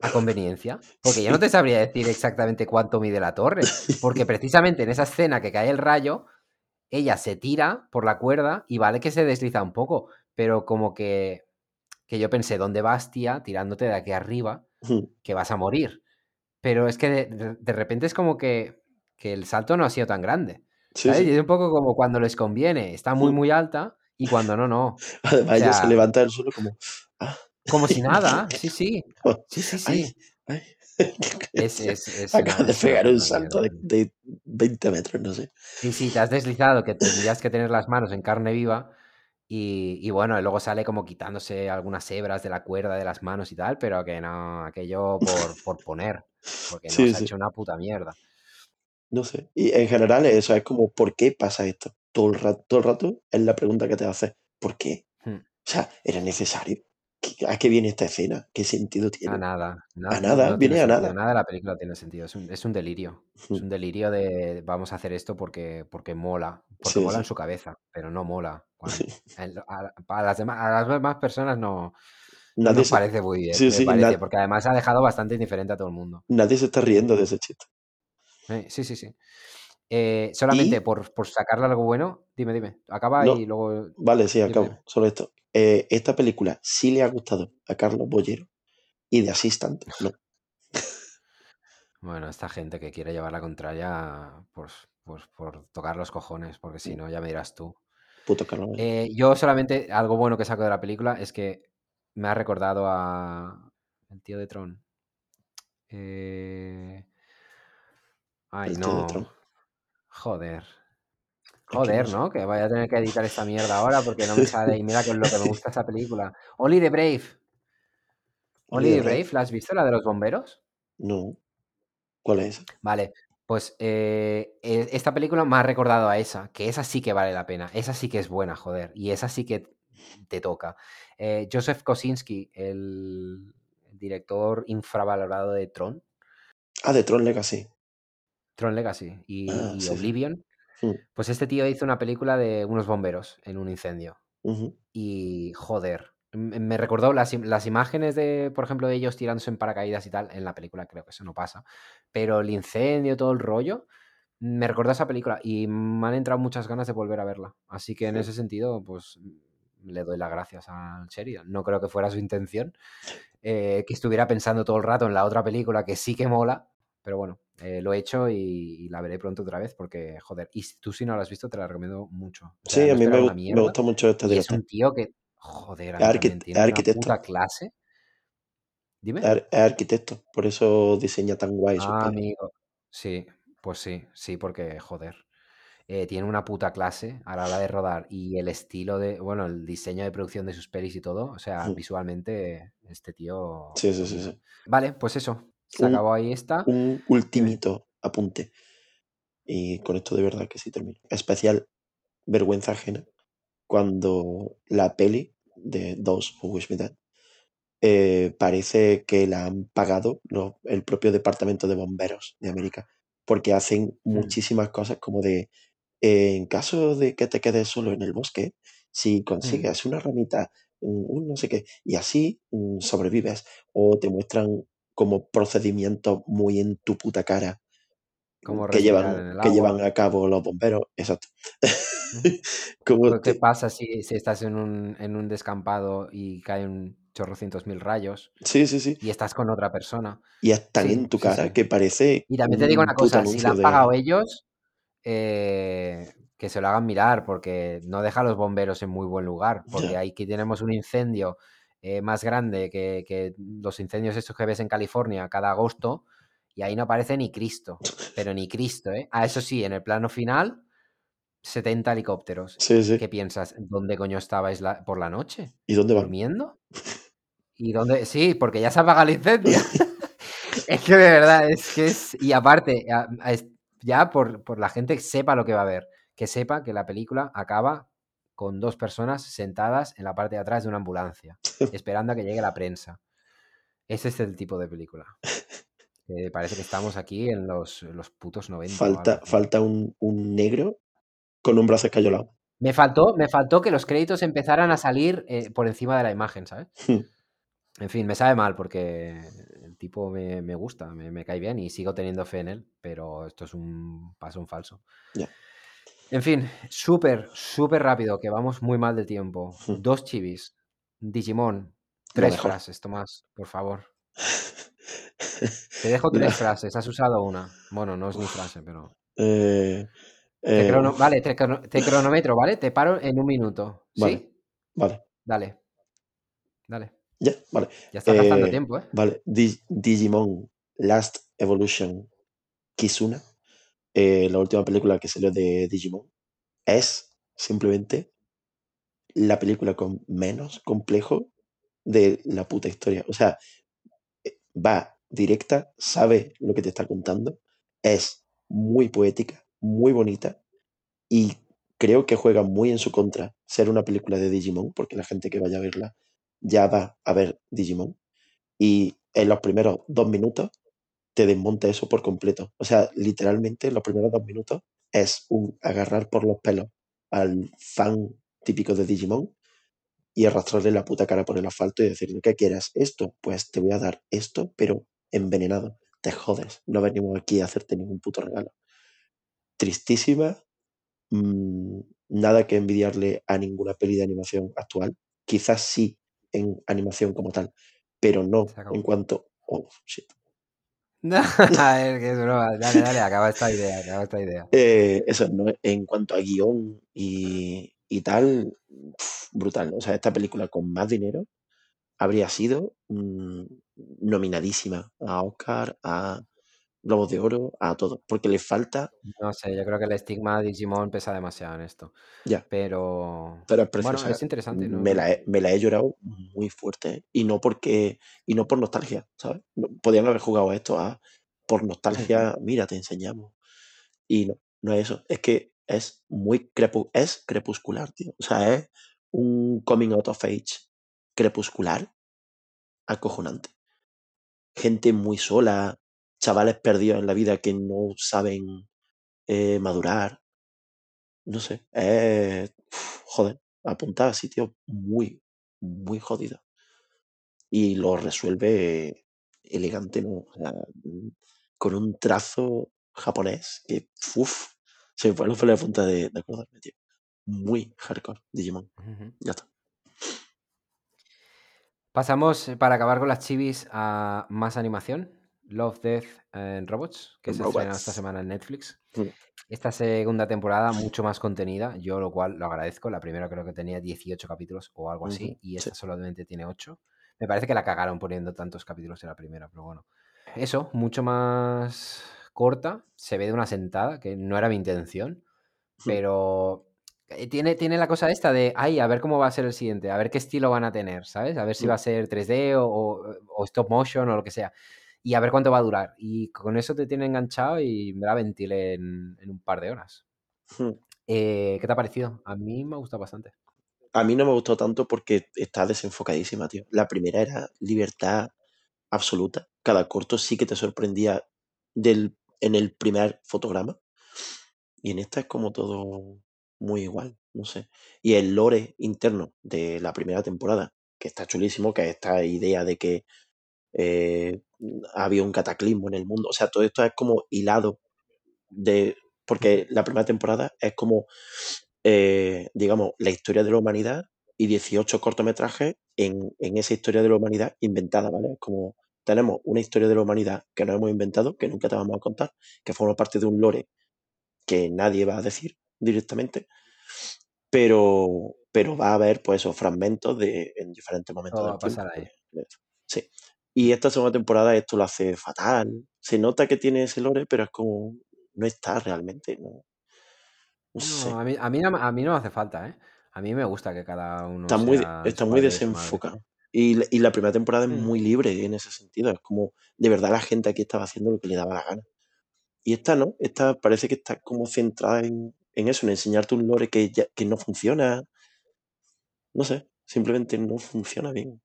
a conveniencia? Porque yo no te sabría decir exactamente cuánto mide la torre. Porque precisamente en esa escena que cae el rayo, ella se tira por la cuerda y vale que se desliza un poco, pero como que, que yo pensé, ¿dónde vas, tía? Tirándote de aquí arriba, que vas a morir. Pero es que de, repente es como que, que el salto no ha sido tan grande. Sí, ¿Sabes? Y sí. es un poco como cuando les conviene, está muy, Mm. muy alta y cuando no, no. Además, O ella se levanta del suelo como, ah, como si nada, sí, sí. Sí, sí, sí. ay. Es, es, es Acaba una, de pegar un salto de, de 20 metros, no sé. Sí, sí, te has deslizado, que tendrías que tener las manos en carne viva. Y, y bueno, y luego sale como quitándose algunas hebras de la cuerda de las manos y tal, pero que no, aquello por, por poner, porque no Sí, se ha hecho una puta mierda. No sé. Y en general eso es como, ¿por qué pasa esto? Todo el rato, todo el rato es la pregunta que te haces. ¿Por qué? Hmm. O sea, ¿era necesario? ¿Qué- ¿A qué viene esta escena? ¿Qué sentido A tiene? nada, na- A nada, no viene a sentido, nada. nada de la película tiene sentido, es un, es un delirio, es un delirio de vamos a hacer esto porque, porque mola, porque Sí, mola en su cabeza, pero no mola. cuando- a, a las demás, a las demás personas no, Nadie se, parece muy bien, sí, parece, porque además ha dejado bastante indiferente a todo el mundo. nadie se está riendo de ese chiste. Eh, sí, sí, sí. Eh, solamente Y, por, por sacarle algo bueno, dime, dime, acaba no, y luego... vale, sí, Dime, acabo, solo esto. Eh, esta película sí le ha gustado a Carlos Bollero y de Assistant, no. Bueno, esta gente que quiere llevar la contraria, pues, pues por tocar los cojones, porque si no, ya me dirás tú. Puto Carlos. Eh, yo solamente, algo bueno que saco de la película es que me ha recordado a el tío de Tron. Eh, Ay, El tío de no. Tron. Joder. Joder, no. Que vaya a tener que editar esta mierda ahora porque no me sale. Y mira con lo que me gusta esa película. Oli de Brave. Oli de Brave. ¿la has visto? La de los bomberos. No. ¿Cuál es? Vale, pues eh, e- esta película me ha recordado a esa, que esa sí que vale la pena, esa sí que es buena, joder, y esa sí que te toca. Eh, Joseph Kosinski, el, director infravalorado de Tron, Ah, de Tron Legacy. Tron Legacy y, Ah, y sí, sí. Oblivion, Mm, pues este tío hizo una película de unos bomberos en un incendio. Y joder, me recordó las, im- las imágenes de, por ejemplo, de ellos tirándose en paracaídas y tal, en la película creo que eso no pasa, pero el incendio, todo el rollo, me recordó esa película y me han entrado muchas ganas de volver a verla. Así que en Mm. ese sentido, pues le doy las gracias al Sheridan. No creo que fuera su intención, eh, que estuviera pensando todo el rato en la otra película que sí que mola, pero bueno, eh, lo he hecho y, y la veré pronto otra vez porque, joder, y tú si no la has visto, te la recomiendo mucho. O sea, Sí, a mí me, me gusta mucho este Y es un tío que, joder, a Es, mí arquit- también es tiene una arquitecto. puta clase. Dime. Ar- arquitecto. Por eso diseña tan guay Ah, amigo. Sí, pues sí, sí, porque, joder. eh, tiene una puta clase a la hora de rodar y el estilo de, bueno, el diseño de producción de sus pelis y todo, o sea, Ujú. visualmente este tío Sí, sí, sí, sí. Vale, pues eso, se Un, acabó ahí esta. un ultimito apunte. Y con esto de verdad que sí termino. Especial vergüenza ajena cuando la peli de Dos o Wish Me Dead eh, parece que la han pagado los- el propio Departamento de Bomberos de América, porque hacen Hmm, muchísimas cosas como de, eh, en caso de que te quedes solo en el bosque, si hmm, consigues una ramita, un, un no sé qué, y así mm, sobrevives, o te muestran como procedimientos muy en tu puta cara Como que llevan, que llevan a cabo los bomberos, exacto. Como ¿Qué te- pasa si, si estás en un, en un descampado y caen chorrocientos mil rayos Sí, sí, sí. y estás con otra persona? Y están Sí, en tu cara sí. que parece Y también te digo un una cosa, si la han pagado ellos, eh, que se lo hagan mirar, porque no deja a los bomberos en muy buen lugar, porque Ya. aquí tenemos un incendio eh, más grande que, que los incendios estos que ves en California cada agosto, y ahí no aparece ni Cristo, pero ni Cristo, ¿eh? Ah, eso sí, en el plano final, 70 helicópteros. Sí, sí. ¿Qué piensas? ¿Dónde coño estabais la- por la noche? ¿Y dónde van? ¿Durmiendo? ¿Y dónde? Sí, porque ya se apaga el incendio. es que de verdad, es que es. Y aparte, ya por, por la gente que sepa lo que va a ver, que sepa que la película acaba con dos personas sentadas en la parte de atrás de una ambulancia, esperando a que llegue la prensa. Ese es el tipo de película. Que parece que estamos aquí en los, los putos 90. o Falta, falta un, un negro con un brazo escayolado. Me faltó, me faltó que los créditos empezaran a salir eh, por encima de la imagen, ¿sabes? Hmm. En fin, me sabe mal porque el tipo me, me gusta, me, me cae bien y sigo teniendo fe en él, pero esto es un paso en falso. Ya. En fin, súper, súper rápido, que vamos muy mal de tiempo. Hmm. Dos chivis, Digimon, tres frases, Tomás, por favor. Te dejo tres frases, has usado una. Bueno, no es ni frase, pero... Eh, Te eh, crono- Vale, te, crono- te cronometro, ¿vale? Te paro en un minuto. ¿Sí? Vale. Vale, Dale. Dale. ya, vale. Ya estás gastando Eh, tiempo, ¿eh? Vale, Di- Digimon Last Evolution Kizuna, eh, la última película que salió de Digimon, es simplemente la película con menos complejo de la puta historia. O sea, eh, va directa, sabe lo que te está contando, es muy poética, muy bonita y creo que juega muy en su contra ser una película de Digimon, porque la gente que vaya a verla ya va a ver Digimon y en los primeros dos minutos te desmonta eso por completo. O sea, literalmente los primeros dos minutos es un agarrar por los pelos al fan típico de Digimon y arrastrarle la puta cara por el asfalto y decirle, ¿qué quieres? ¿Esto? Pues te voy a dar esto, pero envenenado. Te jodes. No venimos aquí a hacerte ningún puto regalo. Tristísima. mm, nada que envidiarle a ninguna peli de animación actual. Quizás sí en animación como tal, pero no en cuanto... Oh, shit. a ver, que es broma. Dale, dale, acaba esta idea, acaba esta idea. Eh, eso, ¿no? en cuanto a guion y, y tal, brutal. O sea, esta película con más dinero habría sido mm, nominadísima a Oscar, a Globos de Oro, a todo, porque le falta, No sé, yo creo que el estigma de Digimon pesa demasiado en esto. ya, Pero. pero es Bueno, preciosa. es interesante, ¿no? me, la he, me la he llorado muy fuerte y no porque y no por nostalgia, ¿sabes? Podían haber jugado a esto a por nostalgia, mira, te enseñamos. Y no, no es eso, es que es muy crepu es crepuscular, tío. O sea, es un coming out of age crepuscular acojonante. Gente muy sola, chavales perdidos en la vida que no saben eh, madurar. No sé, uf, joder, apuntar a sitios muy, muy jodidos. Y lo resuelve elegante, ¿no? O sea, con un trazo japonés que, uff, se me pelos de punta de, de acordarme, tío. Muy hardcore, Digimon. Ya está. Pasamos, eh, para acabar con las chivis, a más animación. Love, Death and Robots, que se ha estrenado esta semana en Netflix. Mm. Esta segunda temporada mucho más contenida, yo lo cual lo agradezco. La primera creo que tenía 18 capítulos o algo así, y sí. esta solamente tiene 8. Me parece que la cagaron poniendo tantos capítulos en la primera, pero bueno. Eso, mucho más corta, se ve de una sentada, que no era mi intención, Mm. pero eh, tiene, tiene la cosa esta de, ay, a ver cómo va a ser el siguiente, a ver qué estilo van a tener, ¿sabes? A ver si Mm. va a ser 3D o, o- o stop motion o lo que sea. Y a ver cuánto va a durar. Y con eso te tiene enganchado y me la ventilé en, en un par de horas. Mm. Eh, ¿Qué te ha parecido? A mí me ha gustado bastante. A mí no me gustó tanto porque está desenfocadísima, tío. La primera era libertad absoluta. Cada corto sí que te sorprendía del, en el primer fotograma. Y en esta es como todo muy igual, no sé. Y el lore interno de la primera temporada, que está chulísimo, que es esta idea de que eh, había un cataclismo en el mundo. O sea, todo esto es como hilado de. Porque la primera temporada es como, eh, digamos, la historia de la humanidad y 18 cortometrajes en, en esa historia de la humanidad inventada, ¿vale? Es como tenemos una historia de la humanidad que nos hemos inventado, que nunca te vamos a contar, que forma parte de un lore que nadie va a decir directamente, pero, pero va a haber pues esos fragmentos de, en diferentes momentos del va a pasar ahí. esto. Sí. Y esta segunda temporada esto lo hace fatal. Se nota que tiene ese lore, pero es como no está realmente, no, no sé. A mí, a, mí no, a mí no me hace falta, ¿eh? A mí me gusta que cada uno Está muy, sea está muy padre y su madre. desenfocado. Y, la- y la primera temporada es muy libre en ese sentido. Es como, de verdad, la gente aquí estaba haciendo lo que le daba la gana. Y esta no, esta parece que está como centrada en, en eso, en enseñarte un lore que, ya- que no funciona, No sé, simplemente no funciona bien.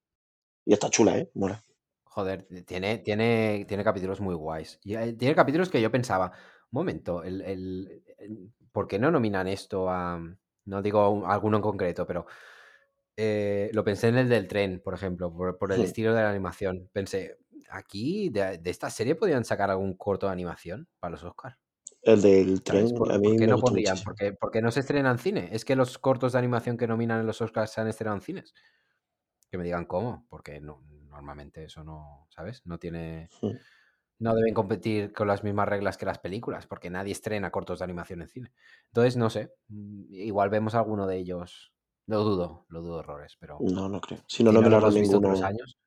Y está chula, ¿eh? Mola. Joder, tiene, tiene, tiene capítulos muy guays. Y, eh, tiene capítulos que yo pensaba, un momento, el, el- el- ¿por qué no nominan esto a... No digo un- alguno en concreto, pero eh, lo pensé en el del tren, por ejemplo, por, por el Hmm. estilo de la animación. Pensé, aquí de, de esta serie podrían sacar algún corto de animación para los Oscars. El del ¿Sabes? tren ¿Por, a por mí qué me no gusta muchísimo. Porque, porque no se estrena en cine. Es que los cortos de animación que nominan en los Oscars se han estrenado en cines. Que me digan cómo, porque no, normalmente eso no, ¿sabes? No tiene. No deben competir con las mismas reglas que las películas, porque nadie estrena cortos de animación en cine. Entonces, no sé. mm, Igual vemos alguno de ellos. Lo dudo, lo dudo horrores, pero No, no creo. Si no si no nominaron ninguno. años.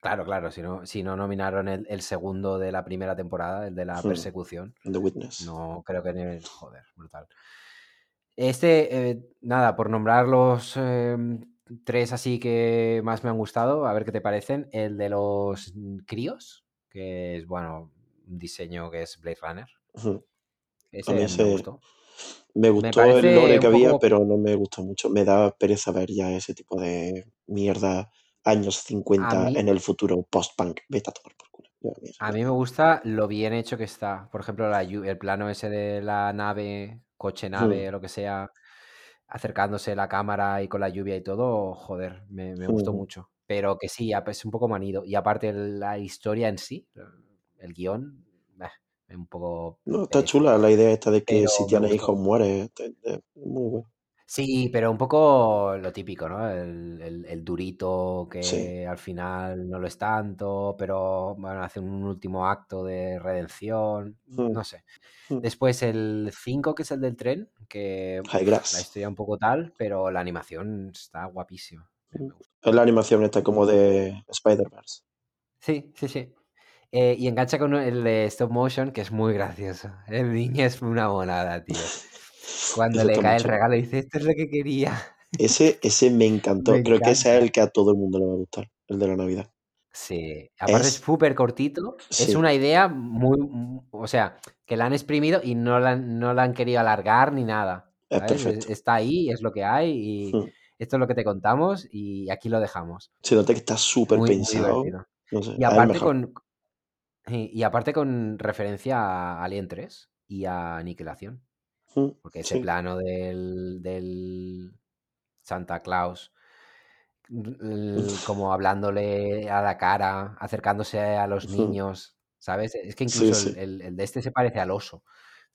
Claro, claro, si no, si no nominaron el, el segundo de la primera temporada, el de la persecución, The Witness. no creo que ni el. Joder, brutal. Este, eh, nada, por nombrar los eh, tres así que más me han gustado, a ver qué te parecen. El de los mm, críos, que es, bueno, un diseño que es Blade Runner. Hmm. A mí Ese me ese gustó. me Me gustó el parece lore que había, poco- pero no me gustó mucho. Me da pereza ver ya ese tipo de mierda años 50 mí- en el futuro post-punk. Vete a tomar por culo. A mí me- me gusta lo bien hecho que está. Por ejemplo, la el plano ese de la nave, coche nave, lo que sea, acercándose la cámara y con la lluvia y todo, joder, me, me gustó mucho. Pero que sí, es un poco manido. Y aparte la historia en sí, el guion, es un poco... No, está pereza. chula la idea esta de que Pero si tienes hijos mueres. Está Muy bueno. Sí, pero un poco lo típico, ¿no? El, el- el durito que al final no lo es tanto, pero bueno, hace un último acto de redención, Hmm. no sé. Hmm. Después el 5, que es el del tren, que High uf, Grass. la historia un poco tal, pero la animación está guapísima. Me- me gusta. Es la animación esta como de Spider-Verse. Sí, sí, sí. Eh, y engancha con el de stop motion, que es muy gracioso. El niño es una monada, tío. Cuando Eso le cae el regalo, dice, esto es lo que quería. Ese, ese me encantó. Me Creo que ese es el que a todo el mundo le va a gustar. El de la Navidad. Sí, aparte es súper cortito. Es una idea muy, mu- o sea, que la han exprimido y no la, han- no la han querido alargar ni nada. Está ahí, es lo que hay y Hmm. esto es lo que te contamos y aquí lo dejamos. Se nota que está súper muy pensado. divertido. No sé, Y aparte con y y aparte con referencia a Alien 3 y a Aniquilación. Porque ese sí. plano del, del Santa Claus, como hablándole a la cara, acercándose a los niños, ¿sabes? Es que incluso el, sí. el- el de este se parece al oso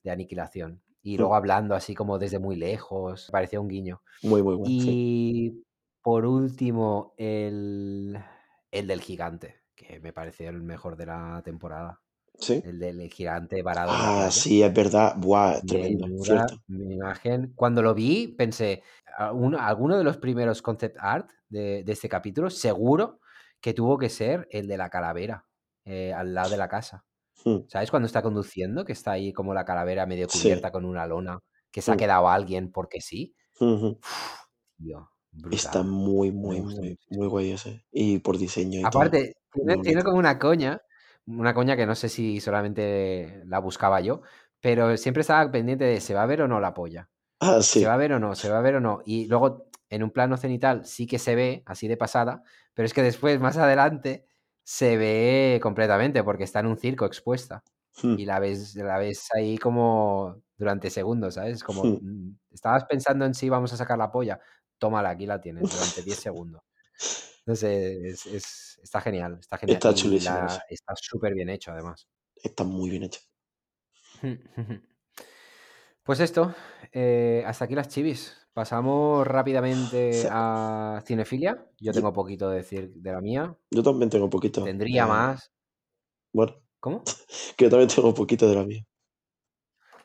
de Aniquilación. Y Hmm. luego hablando así como desde muy lejos, parecía un guiño. Muy, muy bueno. Y por último, el, el del gigante, que me pareció el mejor de la temporada. Sí. El del gigante varado Ah, sí, es verdad. Buah, tremendo. Menuda Cierto. imagen. Cuando lo vi, pensé, "A- uno- alguno de los primeros concept art de, de este capítulo, seguro que tuvo que ser el de la calavera, eh, al lado de la casa. Hmm, ¿Sabes? Cuando está conduciendo, que está ahí como la calavera medio Sí. cubierta con una lona, que se ha Hmm. quedado alguien porque sí. ujú. Uf, tío, Está muy, muy, muy, muy guay ese. Y por diseño y todo. Aparte, tiene, como una coña, una coña que no sé si solamente la buscaba yo, pero siempre estaba pendiente de se va a ver o no la polla. Ah, ¿Se sí. va a ver o no? ¿Se va a ver o no? Y luego en un plano cenital sí que se ve, así de pasada, pero es que después, más adelante, se ve completamente porque está en un circo expuesta. Hmm, Y la ves, la ves ahí como durante segundos, ¿sabes? Como, hmm. mm, estabas pensando en si vamos a sacar la polla, tómala, aquí la tienes, durante 10 segundos. No sé, es, es- está genial, está genial. Está chulísimo la- está súper bien hecho, además. Está muy bien hecho. Pues esto, eh, hasta aquí las chivis. Pasamos rápidamente Sí. a cinefilia. Yo tengo poquito de decir de la mía. yo también tengo poquito. Tendría más. Bueno, ¿Cómo? que yo también tengo poquito de la mía.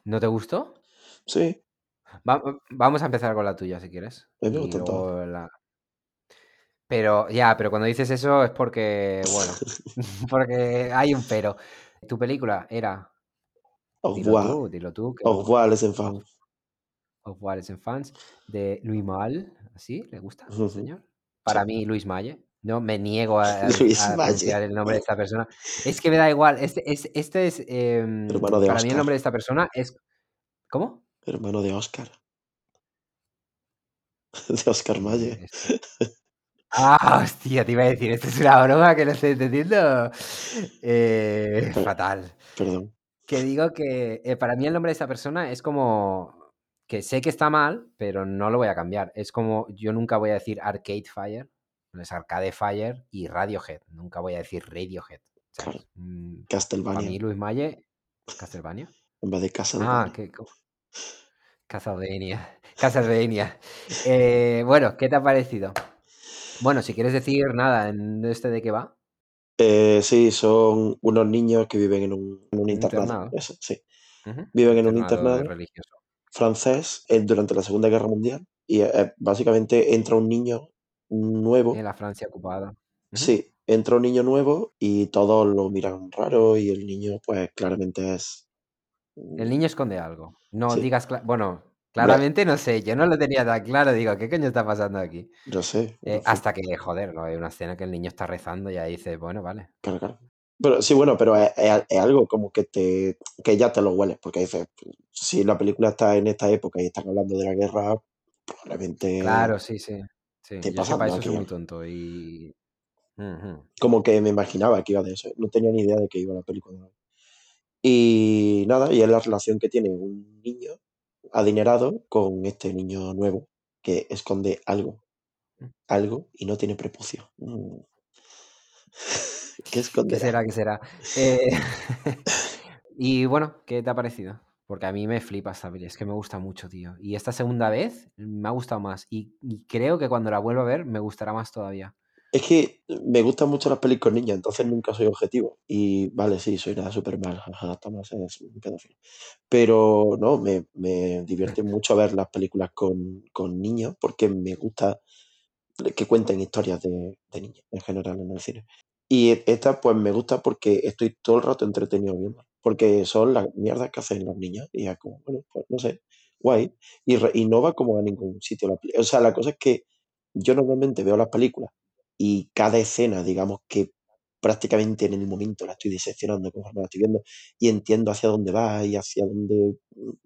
¿No te gustó? Sí, Va- vamos a empezar con la tuya, si quieres. me Y gustan todas. luego la... Pero ya, pero cuando dices eso es porque, bueno, porque hay un pero. Tu película era, Au dilo tú, dilo tú, que Au revoir, les enfants. Fans, de Luis Mal, ¿así? ¿Le gusta, Ujú. señor? Para mí, Luis Malle. No, me niego a, a- a Malle. pronunciar el nombre de esta persona. Es que me da igual. Este, es- este es. em, Hermano de para mí, el nombre de esta persona es. ¿Cómo? Hermano de Oscar. de Oscar este. Ah, hostia, te iba a decir, esto es una broma que no estoy entendiendo. Eh, fatal. Perdón. Que digo que eh, para mí el nombre de esta persona es como que sé que está mal, pero no lo voy a cambiar. Es como yo nunca voy a decir Arcade Fire, es Arcade Fire y Radiohead. Nunca voy a decir Radiohead. Claro. Mm, Para Castlevania. mí Luis Malle, Castlevania. En vez de Ah, Castlevania. que Castlevania. Castlevania. Eh, bueno, ¿qué te ha parecido? Bueno, si quieres decir nada en este de qué va. Eh, sí, son unos niños que viven en un, en un internado. internado. Eso, sí. Viven en un internado religioso. francés eh, durante la Segunda Guerra Mundial y eh, básicamente entra un niño nuevo. En la Francia ocupada. Sí, entra un niño nuevo y todos lo miran raro y el niño pues claramente es... El niño esconde algo. No Sí. digas, bueno, claramente no sé, yo no lo tenía tan claro, digo, ¿qué coño está pasando aquí? No sé. Eh, hasta que, joder, ¿no? hay una escena que el niño está rezando y ahí dices, bueno, vale. claro, claro. Pero sí, bueno, pero es, es- es algo como que te que ya te lo hueles, porque dices, si la película está en esta época y están hablando de la guerra, probablemente Claro, sí, sí. Sí, yo es para pasando eso soy muy tonto y... Como que me imaginaba que iba de eso, no tenía ni idea de que iba la película. Y nada, y es la relación que tiene un niño adinerado con este niño nuevo que esconde algo, Mm. algo y no tiene prepucio. Mm. ¿Qué ¿Qué esconderá? será? ¿Qué será? Eh, y bueno, ¿qué te ha parecido? Porque a mí me flipa esta peli, es que me gusta mucho, tío. Y esta segunda vez me ha gustado más. Y, y creo que cuando la vuelva a ver me gustará más todavía. Es que me gustan mucho las pelis con niños, entonces nunca soy objetivo. Y vale, sí, soy nada súper mal, jaja, Tomás es un pedófilo. Pero no, me, me divierte mucho ver las películas con, con niños porque me gusta que cuenten historias de, de niños en general en el cine. Y e- esta pues me gusta porque estoy todo el rato entretenido viendo. Porque son las mierdas que hacen los niños. Y es como, bueno, pues no sé, guay. Y, re- y no va como a ningún sitio la peli- O sea, la cosa es que yo normalmente veo las películas y cada escena, digamos que prácticamente en el momento la estoy diseccionando conforme la estoy viendo y entiendo hacia dónde va y hacia dónde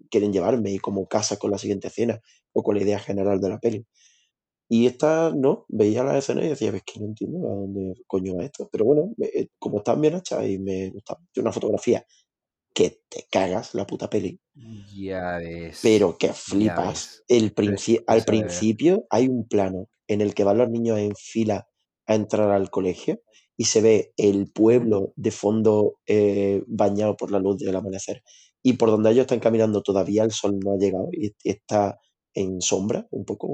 quieren llevarme y cómo casa con la siguiente escena o con la idea general de la peli. Y esta no, veía las escenas y decía, ves que no entiendo a dónde coño va esto. Pero bueno, eh, como están bien hechas y me gusta. Tiene una fotografía que te cagas la puta peli, Ya ves. pero que flipas. El princi- al principio hay un plano en el que van los niños en fila a entrar al colegio y se ve el pueblo de fondo eh, bañado por la luz del amanecer. Y por donde ellos están caminando todavía el sol no ha llegado y está en sombra, un poco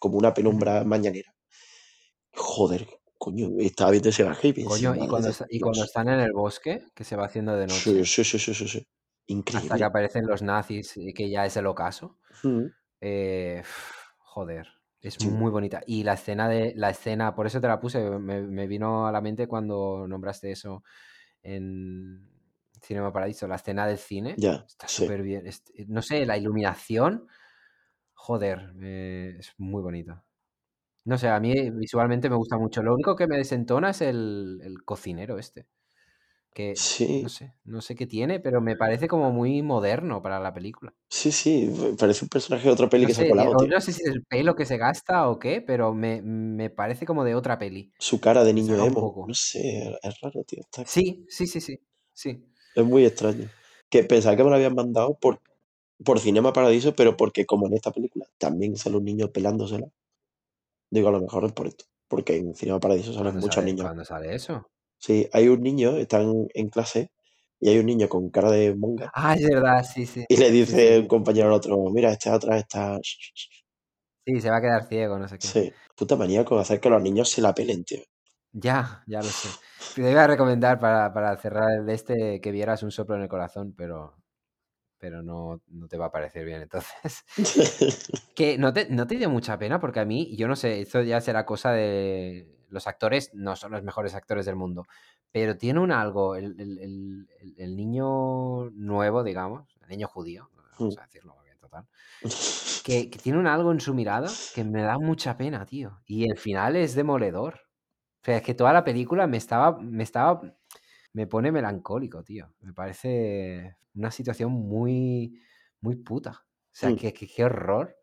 como una penumbra mañanera. Joder, coño, estaba viendo ese pensé, Coño, y cuando, está- y cuando están en el bosque, que se va haciendo de Sí, noche, sí, sí, sí, sí, sí. hasta que Increíble. aparecen los nazis, y que ya es el ocaso. Mm, Eh, joder, es sí, muy bonita. Y la escena de la escena, por eso te la puse, me, me vino a la mente cuando nombraste eso en Cinema Paradiso, la escena del cine. ya, Está sí. súper bien. es- no sé, la iluminación, joder, eh, es muy bonito. No sé, a mí visualmente me gusta mucho. Lo único que me desentona es el, el cocinero este. Que no sé, no sé qué tiene, pero me parece como muy moderno para la película. sí, sí, parece un personaje de otra peli No que se ha sé, eh, colado, tío. no sé si es el pelo que se gasta o qué, pero me, me parece como de otra peli. Su cara de niño emo, poco. no sé, es raro, tío. está- Sí, sí, sí, sí. Sí. Es muy extraño. Que pensaba que me lo habían mandado por, por Cinema Paradiso, pero porque como en esta película también sale un niño pelándosela, digo, a lo mejor es por esto. Porque en Cinema Paradiso salen ¿Cuándo muchos sale, niños. ¿cuándo sale eso? Sí, hay un niño, están en clase, y hay un niño con cara de monga, Ah, es verdad, sí, sí. y le Sí, dice un compañero al otro, mira, este atrás está... Sí, se va a quedar ciego, no sé qué. Sí, puta manía con hacer que los niños se la pelen, tío. Ya, ya lo sé. Te iba a recomendar para, para cerrar el de este que vieras un soplo en el corazón, pero, pero no, no te va a parecer bien entonces. Que no te, no te dio mucha pena porque a mí, yo no sé, esto ya será cosa de... Los actores no son los mejores actores del mundo, pero tiene un algo, el, el- el- niño nuevo, digamos, el niño judío, vamos a decirlo, porque total, que, que tiene un algo en su mirada que me da mucha pena, tío. Y el final es demoledor. O sea, es que toda la película me estaba, me estaba, me pone melancólico, tío. Me parece una situación muy, muy puta. O sea, Mm. que, que- qué horror.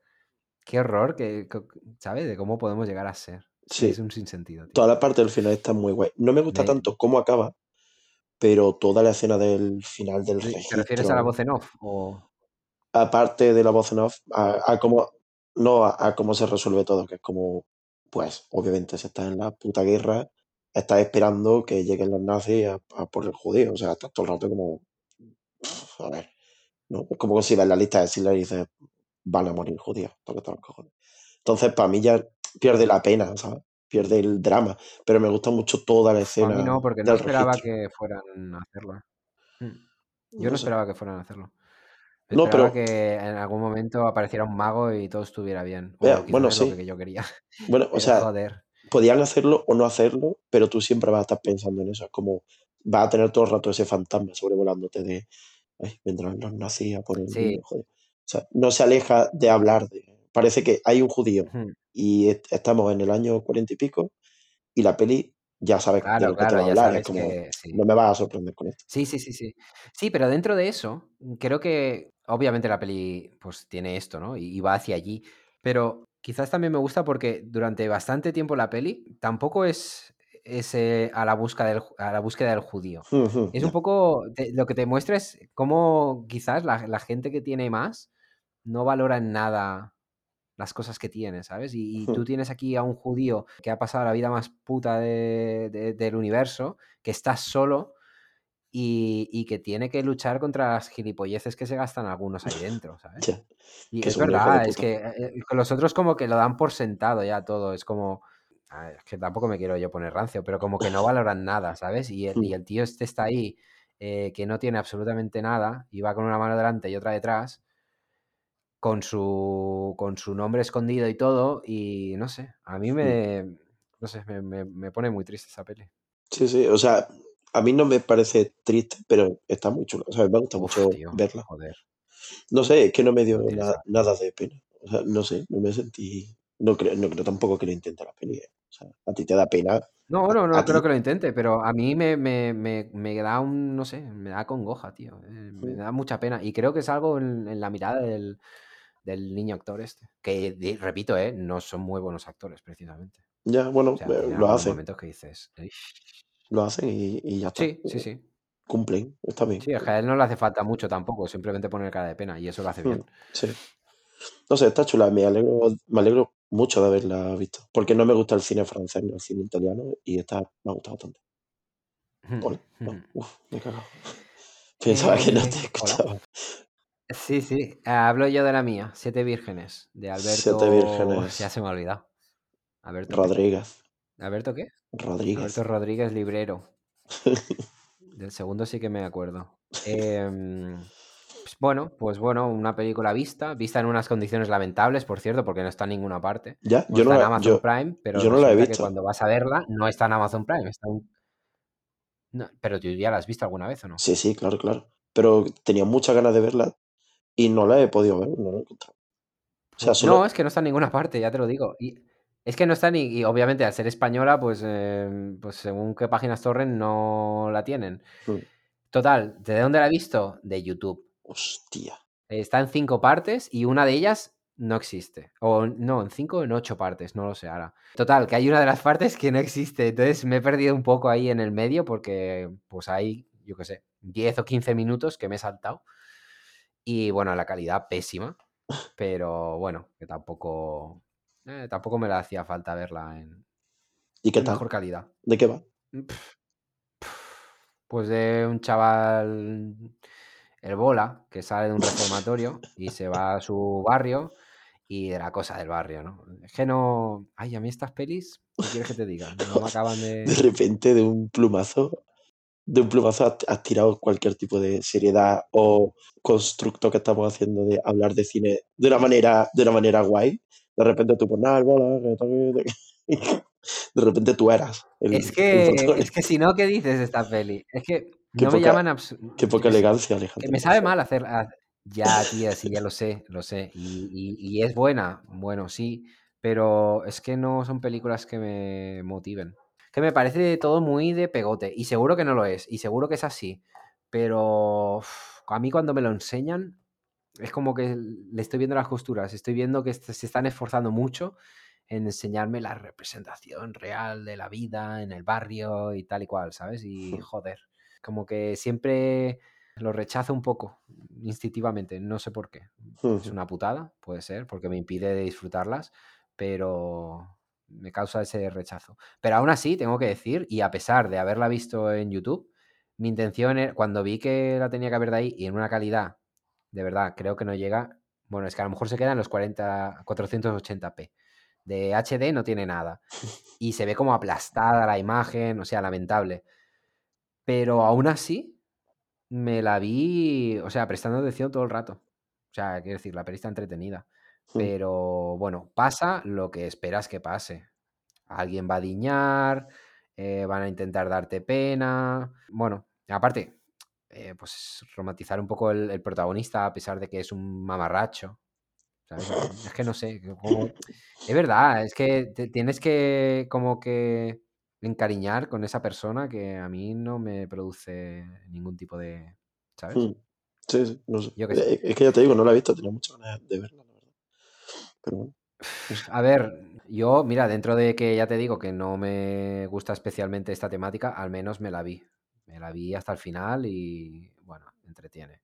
Qué horror, que, que- ¿sabes? De cómo podemos llegar a ser. Sí. Es un sinsentido, tío. Toda la parte del final está muy guay. No me gusta tanto cómo acaba, pero toda la escena del final del ¿Te refieres a la registro, voz en off? O... aparte de la voz en off, a, a cómo, no, a, a cómo se resuelve todo, que es como, pues, obviamente, si estás en la puta guerra, estás esperando que lleguen los nazis a, a por el judío. O sea, estás todo el rato como, a ver, ¿no? Es como si ves la lista de Schindler y dices, van a morir judíos, tócate los cojones. Entonces, para mí ya pierde la pena, ¿sabes? Pierde el drama, pero me gusta mucho toda la A escena mí no, porque no esperaba registro. que fueran a hacerlo. Mm. Yo No no sé. esperaba que fueran a hacerlo. No, Esperaba pero- que en algún momento apareciera un mago y todo estuviera bien. Vea, bueno, es lo sí. que yo quería. Bueno, o Pero sea, joder. podían hacerlo o no hacerlo, pero tú siempre vas a estar pensando en eso. Es como vas a tener todo el rato ese fantasma sobrevolándote de, ay, vendrán los nazis a por el Sí. joder. O sea, no se aleja de hablar de... Parece que hay un judío y est- estamos en el año cuarenta y pico y la peli ya sabes de Claro, lo que te claro, va a hablar. Es como, que sí. no me vas a sorprender con esto. Sí, sí, sí, sí. Sí, pero dentro de eso, creo que obviamente la peli pues tiene esto, ¿no? Y, y va hacia allí. Pero quizás también me gusta porque durante bastante tiempo la peli tampoco es, es, eh, a, la búsqueda del, a la búsqueda del judío. Ujú, Es ya. un poco, te- lo que te muestra es cómo quizás la, la gente que tiene más no valora en nada las cosas que tiene, ¿sabes? Y, y tú tienes aquí a un judío que ha pasado la vida más puta de- de- del universo, que está solo y, y que tiene que luchar contra las gilipolleces que se gastan algunos ahí dentro, ¿sabes? Y Que es verdad, es que eh, eh, los otros como que lo dan por sentado ya todo, es como... a ver, es que tampoco me quiero yo poner rancio, pero como que no valoran nada, ¿sabes? Y el, y Hmm. el tío este está ahí, eh, que no tiene absolutamente nada, y va con una mano delante y otra detrás, con su, con su nombre escondido y todo, y no sé, a mí me, no sé, me, me- me pone muy triste esa peli. Sí, sí, o sea, a mí no me parece triste, pero está muy chula. O sea, me gusta Uf, mucho tío, verla. joder. No sé, es que no me dio No tiene na- esa- nada de pena. O sea, no sé, no me sentí. No creo, no creo tampoco que lo intente la peli. eh. O sea, a ti te da pena. No, no, no creo ti. que lo intente, pero a mí me, me, me, me da un, no sé, me da congoja, tío. eh, Me da mucha pena. Y creo que es algo en, en la mirada del, del niño actor este. Que, repito, eh, no son muy buenos actores, precisamente. Ya, bueno, O sea, eh, lo hacen. momentos que dices. Lo hacen y, y ya está. Sí, sí, sí. Cumplen, está bien. Sí, es que a él no le hace falta mucho tampoco, simplemente poner cara de pena y eso lo hace bien. Sí. No sé, está chula. Me alegro, me alegro mucho de haberla visto. Porque no me gusta el cine francés ni el cine italiano y esta me ha gustado bastante. Hola. No, uf, me he cagado. Pensaba que no te Eh, escuchaba. Sí, sí. Hablo yo de la mía, Siete Vírgenes, de Alberto. Siete vírgenes. Ya se me ha olvidado. ¿Alberto? Rodríguez. ¿Alberto qué? Rodríguez. Alberto Rodríguez Librero. Del segundo sí que me acuerdo. Em, pues bueno, pues bueno, una película vista, vista en unas condiciones lamentables, por cierto, porque no está en ninguna parte. ya, No yo no está en la, Amazon yo, Prime, pero yo no la he que visto. cuando vas a verla no está en Amazon Prime, está en- No, pero tú ya la has visto alguna vez o no? Sí, sí, claro, claro. Pero tenía muchas ganas de verla y no la he podido ver, no la he encontrado. O sea, solo. no, es que no está en ninguna parte, ya te lo digo. Y es que no está ni. Y obviamente al ser española, pues, em, pues según qué páginas torrent no la tienen. Mm, Total, ¿de dónde la he visto? De YouTube. Hostia. Está en cinco partes y una de ellas no existe. O no, en cinco o en ocho partes, no lo sé ahora. Total, que hay una de las partes que no existe. Entonces me he perdido un poco ahí en el medio porque pues hay, yo qué sé, 10 o 15 minutos que me he saltado. Y bueno, la calidad pésima. Pero bueno, que tampoco. eh, tampoco me la hacía falta verla en, ¿Y qué en tal? mejor calidad. ¿De qué va? Pues de un chaval, el bola, que sale de un reformatorio y se va a su barrio y de la cosa del barrio, ¿no? Es que no. Ay, a mí estas pelis, ¿qué quieres que te diga? No me acaban De de. repente, de un plumazo, de un plumazo has, has tirado cualquier tipo de seriedad o constructo que estamos haciendo de hablar de cine de una manera, de una manera guay. De repente tú pones nada, el bola, que que-". de repente tú eras el, Es que, es que si no, ¿qué dices de esta peli? Es que Qué no me llaman abs- Qué poca elegancia, Que Alejandro. me sabe mal hacer. ha- Ya, tía, sí, ya lo sé, lo sé. Y, y- y es buena, bueno, sí. Pero es que no son películas que me motiven. Que me parece todo muy de pegote. Y seguro que no lo es. Y seguro que es así. Pero a mí cuando me lo enseñan, es como que le estoy viendo las costuras, estoy viendo que se están esforzando mucho en enseñarme la representación real de la vida en el barrio y tal y cual, ¿sabes? Y joder, como que siempre lo rechazo un poco instintivamente, no sé por qué. Es una putada, puede ser, porque me impide disfrutarlas, pero me causa ese rechazo. Pero aún así, tengo que decir, y a pesar de haberla visto en YouTube, mi intención era, cuando vi que la tenía que haber de ahí y en una calidad, de verdad, creo que no llega. Bueno, es que a lo mejor se queda en los 40, 480p. De HD no tiene nada. Y se ve como aplastada la imagen, o sea, lamentable. Pero aún así, me la vi, o sea, prestando atención todo el rato. O sea, quiero decir, la peli está entretenida. Pero bueno, pasa lo que esperas que pase. Alguien va a diñar, eh, van a intentar darte pena. Bueno, aparte, eh, pues romantizar un poco el, protagonista a pesar de que es un mamarracho. Es que no sé. Es verdad, es que tienes que como que encariñar con esa persona que a mí no me produce ningún tipo de. ¿Sabes? Hmm. Sí, sí, no sé. Eh, es que ya te digo, no la he visto, tenía muchas ganas de verla. Pero bueno. A ver, yo, mira, dentro de que ya te digo que no me gusta especialmente esta temática, al menos me la vi. Me la vi hasta el final y, bueno, entretiene.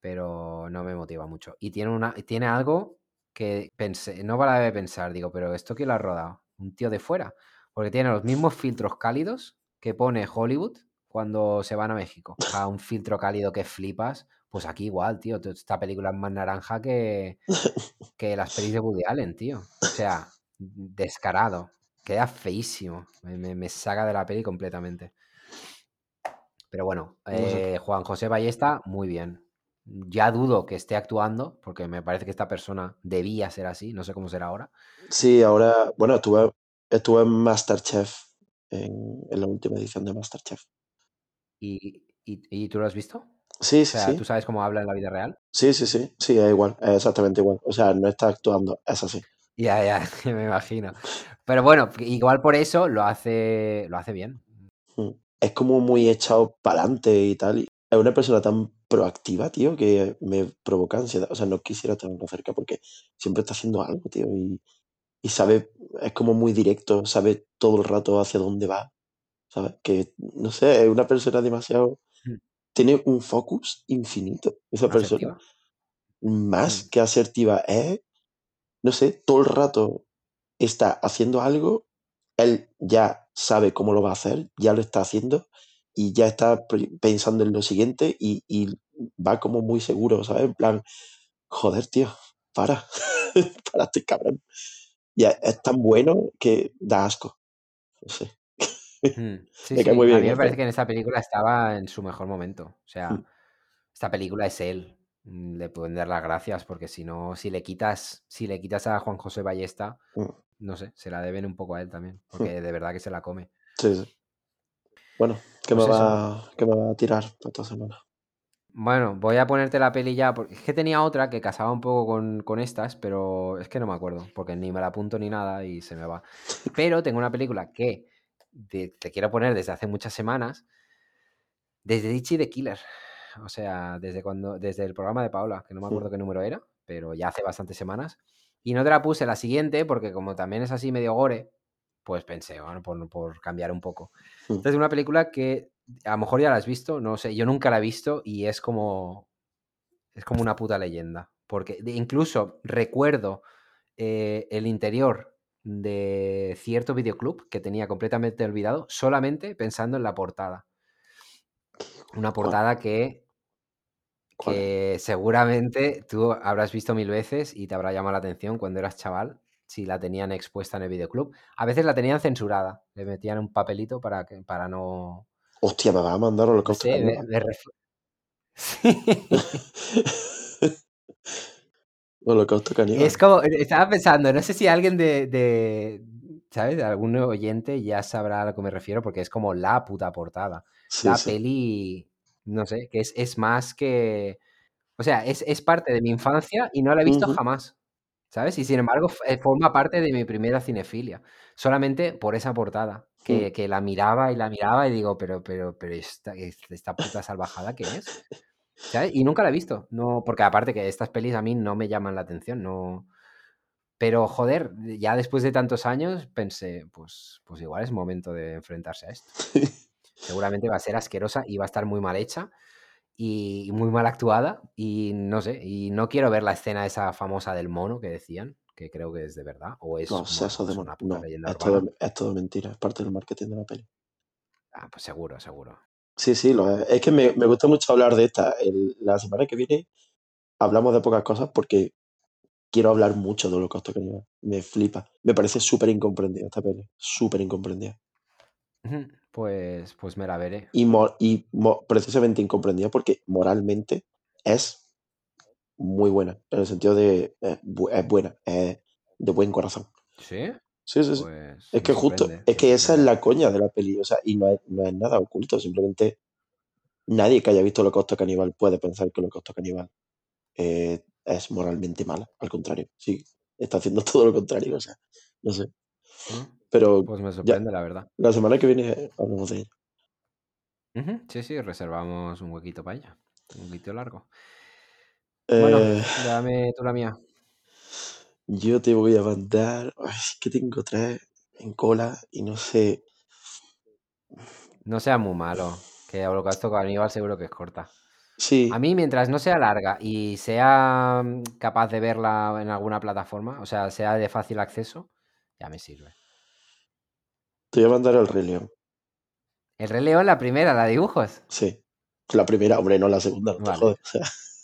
Pero no me motiva mucho. Y tiene, una, tiene algo que pensé, no para de pensar, digo, pero ¿esto quién lo ha rodado? Un tío de fuera. Porque tiene los mismos filtros cálidos que pone Hollywood cuando se van a México. A un filtro cálido que flipas. Pues aquí igual, tío. Esta película es más naranja que, que las pelis de Woody Allen, tío. O sea, descarado. Queda feísimo. Me, saca de la peli completamente. Pero bueno, eh, Juan José Ballesta, muy bien. Ya dudo que esté actuando, porque me parece que esta persona debía ser así, no sé cómo será ahora. Sí, ahora, bueno, estuve, estuve en Masterchef, en, la última edición de Masterchef. ¿Y, y, tú lo has visto? Sí, sí, o sea, ¿Tú sabes cómo habla en la vida real? Sí, sí, sí, sí, es igual, es exactamente igual. O sea, no está actuando, es así. Ya, ya, me imagino. Pero bueno, igual por eso lo hace, lo hace bien. Hmm. Es como muy echado para adelante y tal. Es una persona tan proactiva, tío, que me provoca ansiedad. O sea, no quisiera tenerlo cerca porque siempre está haciendo algo, tío. Y, y sabe, es como muy directo, sabe todo el rato hacia dónde va. ¿Sabes? Que, no sé, es una persona demasiado... Tiene un focus infinito, esa persona. Más hmm. que asertiva. Es, no sé, todo el rato está haciendo algo, él ya sabe cómo lo va a hacer, ya lo está haciendo y ya está pensando en lo siguiente y, va como muy seguro, ¿sabes? En plan, joder, tío, para, para este cabrón. Ya es tan bueno que da asco. No sé. Hmm, sí, sí. Muy bien, a mí me parece que en esta película estaba en su mejor momento. O sea, hmm. esta película es él. Mm, le pueden dar las gracias porque si no, si le quitas, si le quitas a Juan José Ballesta, no sé, se la deben un poco a él también, porque de verdad que se la come. Sí, sí. Bueno, ¿qué, me, pues va, ¿qué me va a tirar esta semana? Bueno, voy a ponerte la peli ya, porque es que tenía otra que casaba un poco con, estas, pero es que no me acuerdo, porque ni me la apunto ni nada y se me va. Pero tengo una película que te quiero poner desde hace muchas semanas, desde Dichi de Killer. O sea, desde cuando, desde el programa de Paola, que no me acuerdo qué número era, pero ya hace bastantes semanas. Y no te la puse la siguiente, porque como también es así medio gore, pues pensé, bueno, por, cambiar un poco. Hmm. Entonces, una película que a lo mejor ya la has visto, no sé, yo nunca la he visto y es como, es como una puta leyenda. Porque incluso recuerdo eh, el interior de cierto videoclub que tenía completamente olvidado, solamente pensando en la portada. Una portada que, que seguramente tú habrás visto mil veces y te habrá llamado la atención cuando eras chaval si la tenían expuesta en el videoclub. A veces la tenían censurada, le metían un papelito para, que, para no... Hostia, me va a mandar el costo. Sí. Holocausto caníbal. Es como, eh, estaba pensando, no sé si alguien de, de, ¿sabes? De algún oyente ya sabrá a lo que me refiero, porque es como la puta portada. la peli, no sé, que es, es, más que... O sea, es, es, parte de mi infancia y no la he visto jamás. ¿sabes? Y sin embargo, eh, forma parte de mi primera cinefilia, solamente por esa portada, que, que, la miraba y la miraba y digo, pero, pero, pero esta, esta puta salvajada, ¿qué es? ¿Sabes? Y nunca la he visto. No, porque aparte que estas pelis a mí no me llaman la atención, no. Pero joder, ya después de tantos años pensé, pues, pues igual es momento de enfrentarse a esto. Seguramente va a ser asquerosa y va a estar muy mal hecha y muy mal actuada y no sé, y no quiero ver la escena esa famosa del mono que decían, que creo que es de verdad, o es, No, seso de una puta No, leyenda es todo, es todo mentira, es parte del marketing de la peli. Ah, pues seguro, seguro. Sí, sí, lo es. Es que me, me gusta mucho hablar de esta. El- la semana que viene hablamos de pocas cosas porque quiero hablar mucho de Holocausto Caníbal. Me flipa. Me parece súper incomprendida esta peli. Súper incomprendida. Ujú, Pues, pues me la veré. Y, mo- y mo- precisamente incomprendida porque moralmente es muy buena. En el sentido de bu- es buena, es de buen corazón. ¿Sí? Sí, sí, sí. Pues Es que justo, sorprende, es que esa es la coña de la peli, o sea, y no es, no es nada oculto, simplemente nadie que haya visto Holocausto Caníbal puede pensar que Holocausto Caníbal eh, es moralmente mala, al contrario, sí, está haciendo todo lo contrario, o sea, no sé. ¿Mm? Pero Pues me ya, sorprende, la verdad. la semana que viene hablamos de ella. Sí, sí, reservamos un huequito para ella. Un huequito largo. Bueno, Eh, dame tú la mía. Yo te voy a mandar, ay, es que tengo tres en cola y no sé, No sea muy malo, que Holocausto Caníbal seguro que es corta. A sí, mí, mientras no sea larga y sea mm, capaz de verla en alguna plataforma, o sea, sea de fácil acceso, ya me sirve. te voy a mandar el Rey León, El Rey León, la primera, la de dibujos. sí, la primera, hombre, no la segunda, no te Vale. sea,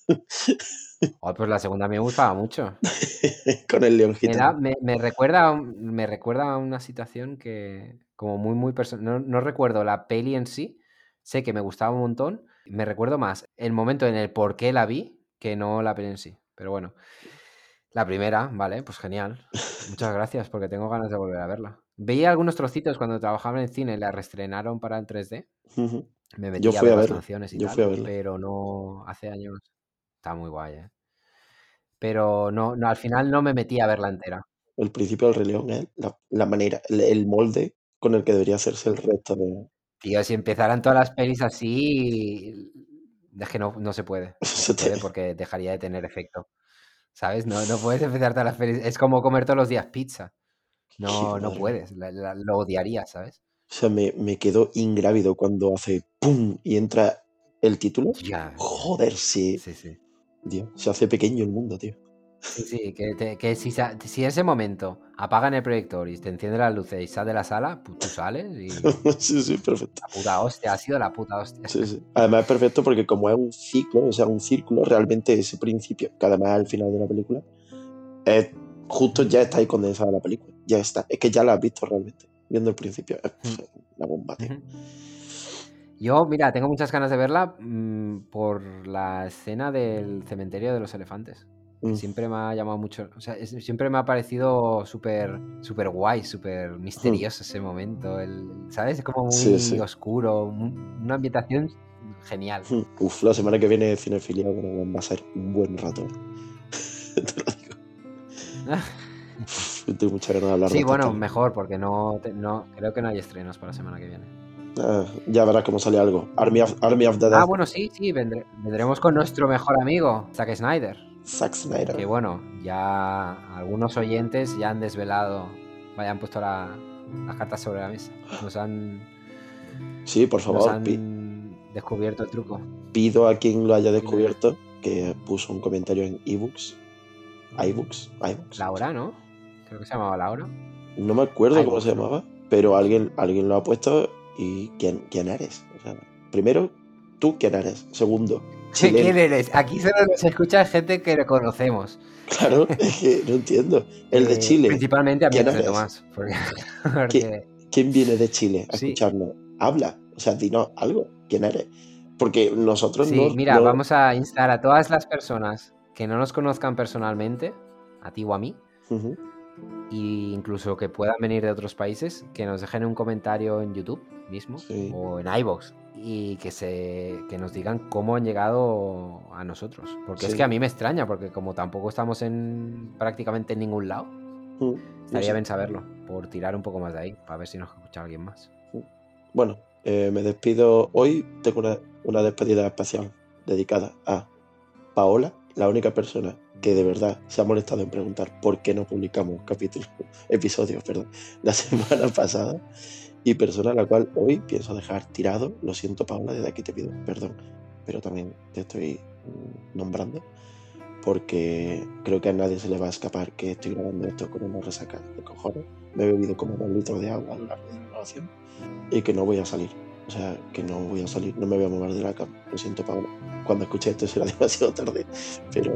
Oh, pues la segunda me gustaba mucho. con el León Me, da- gitano. me, me recuerda, me recuerda a una situación que, como muy, muy personal. No, no recuerdo la peli en sí, sé que me gustaba un montón. Me recuerdo más el momento en el por qué la vi que no la peli en sí. Pero bueno, la primera, vale, pues genial. Muchas gracias porque tengo ganas de volver a verla. Veía algunos trocitos cuando trabajaba en el cine, la reestrenaron para el 3D. Ujú. Me Yo metí a fui ver a las verla, canciones y yo tal, fui a verla. pero no hace años. Está muy guay, ¿eh? Pero no, no, al final no me metí a verla entera. El principio del Rey León es la, la manera, el, el molde con el que debería hacerse el resto de... Tío, si empezaran todas las pelis así, es que no, no se puede. No Se puede porque dejaría de tener efecto. ¿Sabes? No, no puedes empezar todas las pelis. Es como comer todos los días pizza. No, no puedes. la- la- lo odiarías, ¿sabes? O sea, me, me quedo ingrávido cuando hace ¡pum! y entra el título. Ya. Joder, sí. Sí, sí. Dios, se hace pequeño el mundo, tío. Sí, sí, que, te- que si, si ese momento apagan el proyector y te enciende las luces y sales de la sala, pues tú sales y sí, sí, perfecto. la puta hostia, ha sido la puta hostia. Sí, sí. Además es perfecto porque como es un ciclo, o sea, un círculo, realmente ese principio, que además es el final de la película, es justo ya está ahí condensada la película. Ya está. Es que ya la has visto realmente. Viendo el principio. Es pf, una bomba, tío. Yo, mira, tengo muchas ganas de verla mm, por la escena del cementerio de los elefantes. Mm. siempre me ha llamado mucho. O sea, es- siempre me ha parecido súper súper guay, súper misterioso ese momento. El, ¿Sabes? Es como muy Sí, sí. oscuro. un- Una ambientación genial. Mm. Uf, la semana que viene cinefilia va a ser un buen rato. Te lo digo. Uf, tengo muchas ganas de hablar Sí, esta bueno, mejor, porque no, no creo que no hay estrenos para la semana que viene. Ah, ya verás cómo sale algo. Army of, Army of the Dead, Ah, bueno, sí, sí, vendré- vendremos con nuestro mejor amigo, Zack Snyder. Zack Snyder. Que bueno, ya algunos oyentes ya han desvelado, vaya, han puesto la- las cartas sobre la mesa. Nos han, Sí, por nos favor, pi- han descubierto el truco. pido a quien lo haya descubierto que puso un comentario en ebooks. iBooks, iBooks. Laura, ¿no? Creo que se llamaba Laura. No me acuerdo cómo se llamaba, pero alguien, alguien lo ha puesto y ¿quién, quién eres? O sea, primero, tú quién eres. Segundo, chileno. ¿Quién eres? Aquí solo nos escucha gente que conocemos. Claro, es que no entiendo. El de Eh, Chile. Principalmente ¿Quién amigos de eres? Tomás. Porque, porque- ¿Quién viene de Chile a Sí. escucharnos? Habla, o sea, dinos algo. ¿Quién eres? Porque nosotros Sí, no. mira, no- vamos a instar a todas las personas que no nos conozcan personalmente, a ti o a mí. E incluso que puedan venir de otros países, que nos dejen un comentario en YouTube mismo Sí. o en iVoox y que, se, que nos digan cómo han llegado a nosotros. Porque es que a mí me extraña, porque como tampoco estamos en prácticamente en ningún lado, Mm, estaría bien saberlo, por tirar un poco más de ahí, para ver si nos escucha alguien más. Bueno, eh, me despido hoy. Tengo una, una despedida especial. dedicada a Paola, la única persona que de verdad se ha molestado en preguntar por qué no publicamos capítulos, episodios, perdón, la semana pasada, y persona a la cual hoy pienso dejar tirado. Lo siento, Paola, desde aquí te pido perdón, pero también te estoy mm, nombrando porque creo que a nadie se le va a escapar que estoy grabando esto con una resaca de cojones. Me he bebido como dos litros de agua a lo largo de la grabación y que no voy a salir. O sea, que no voy a salir, no me voy a mover de la cama. Lo siento, Paola. Cuando escuché esto será demasiado tarde, pero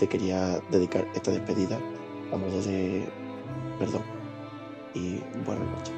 te quería dedicar esta despedida a modo de perdón y buenas noches.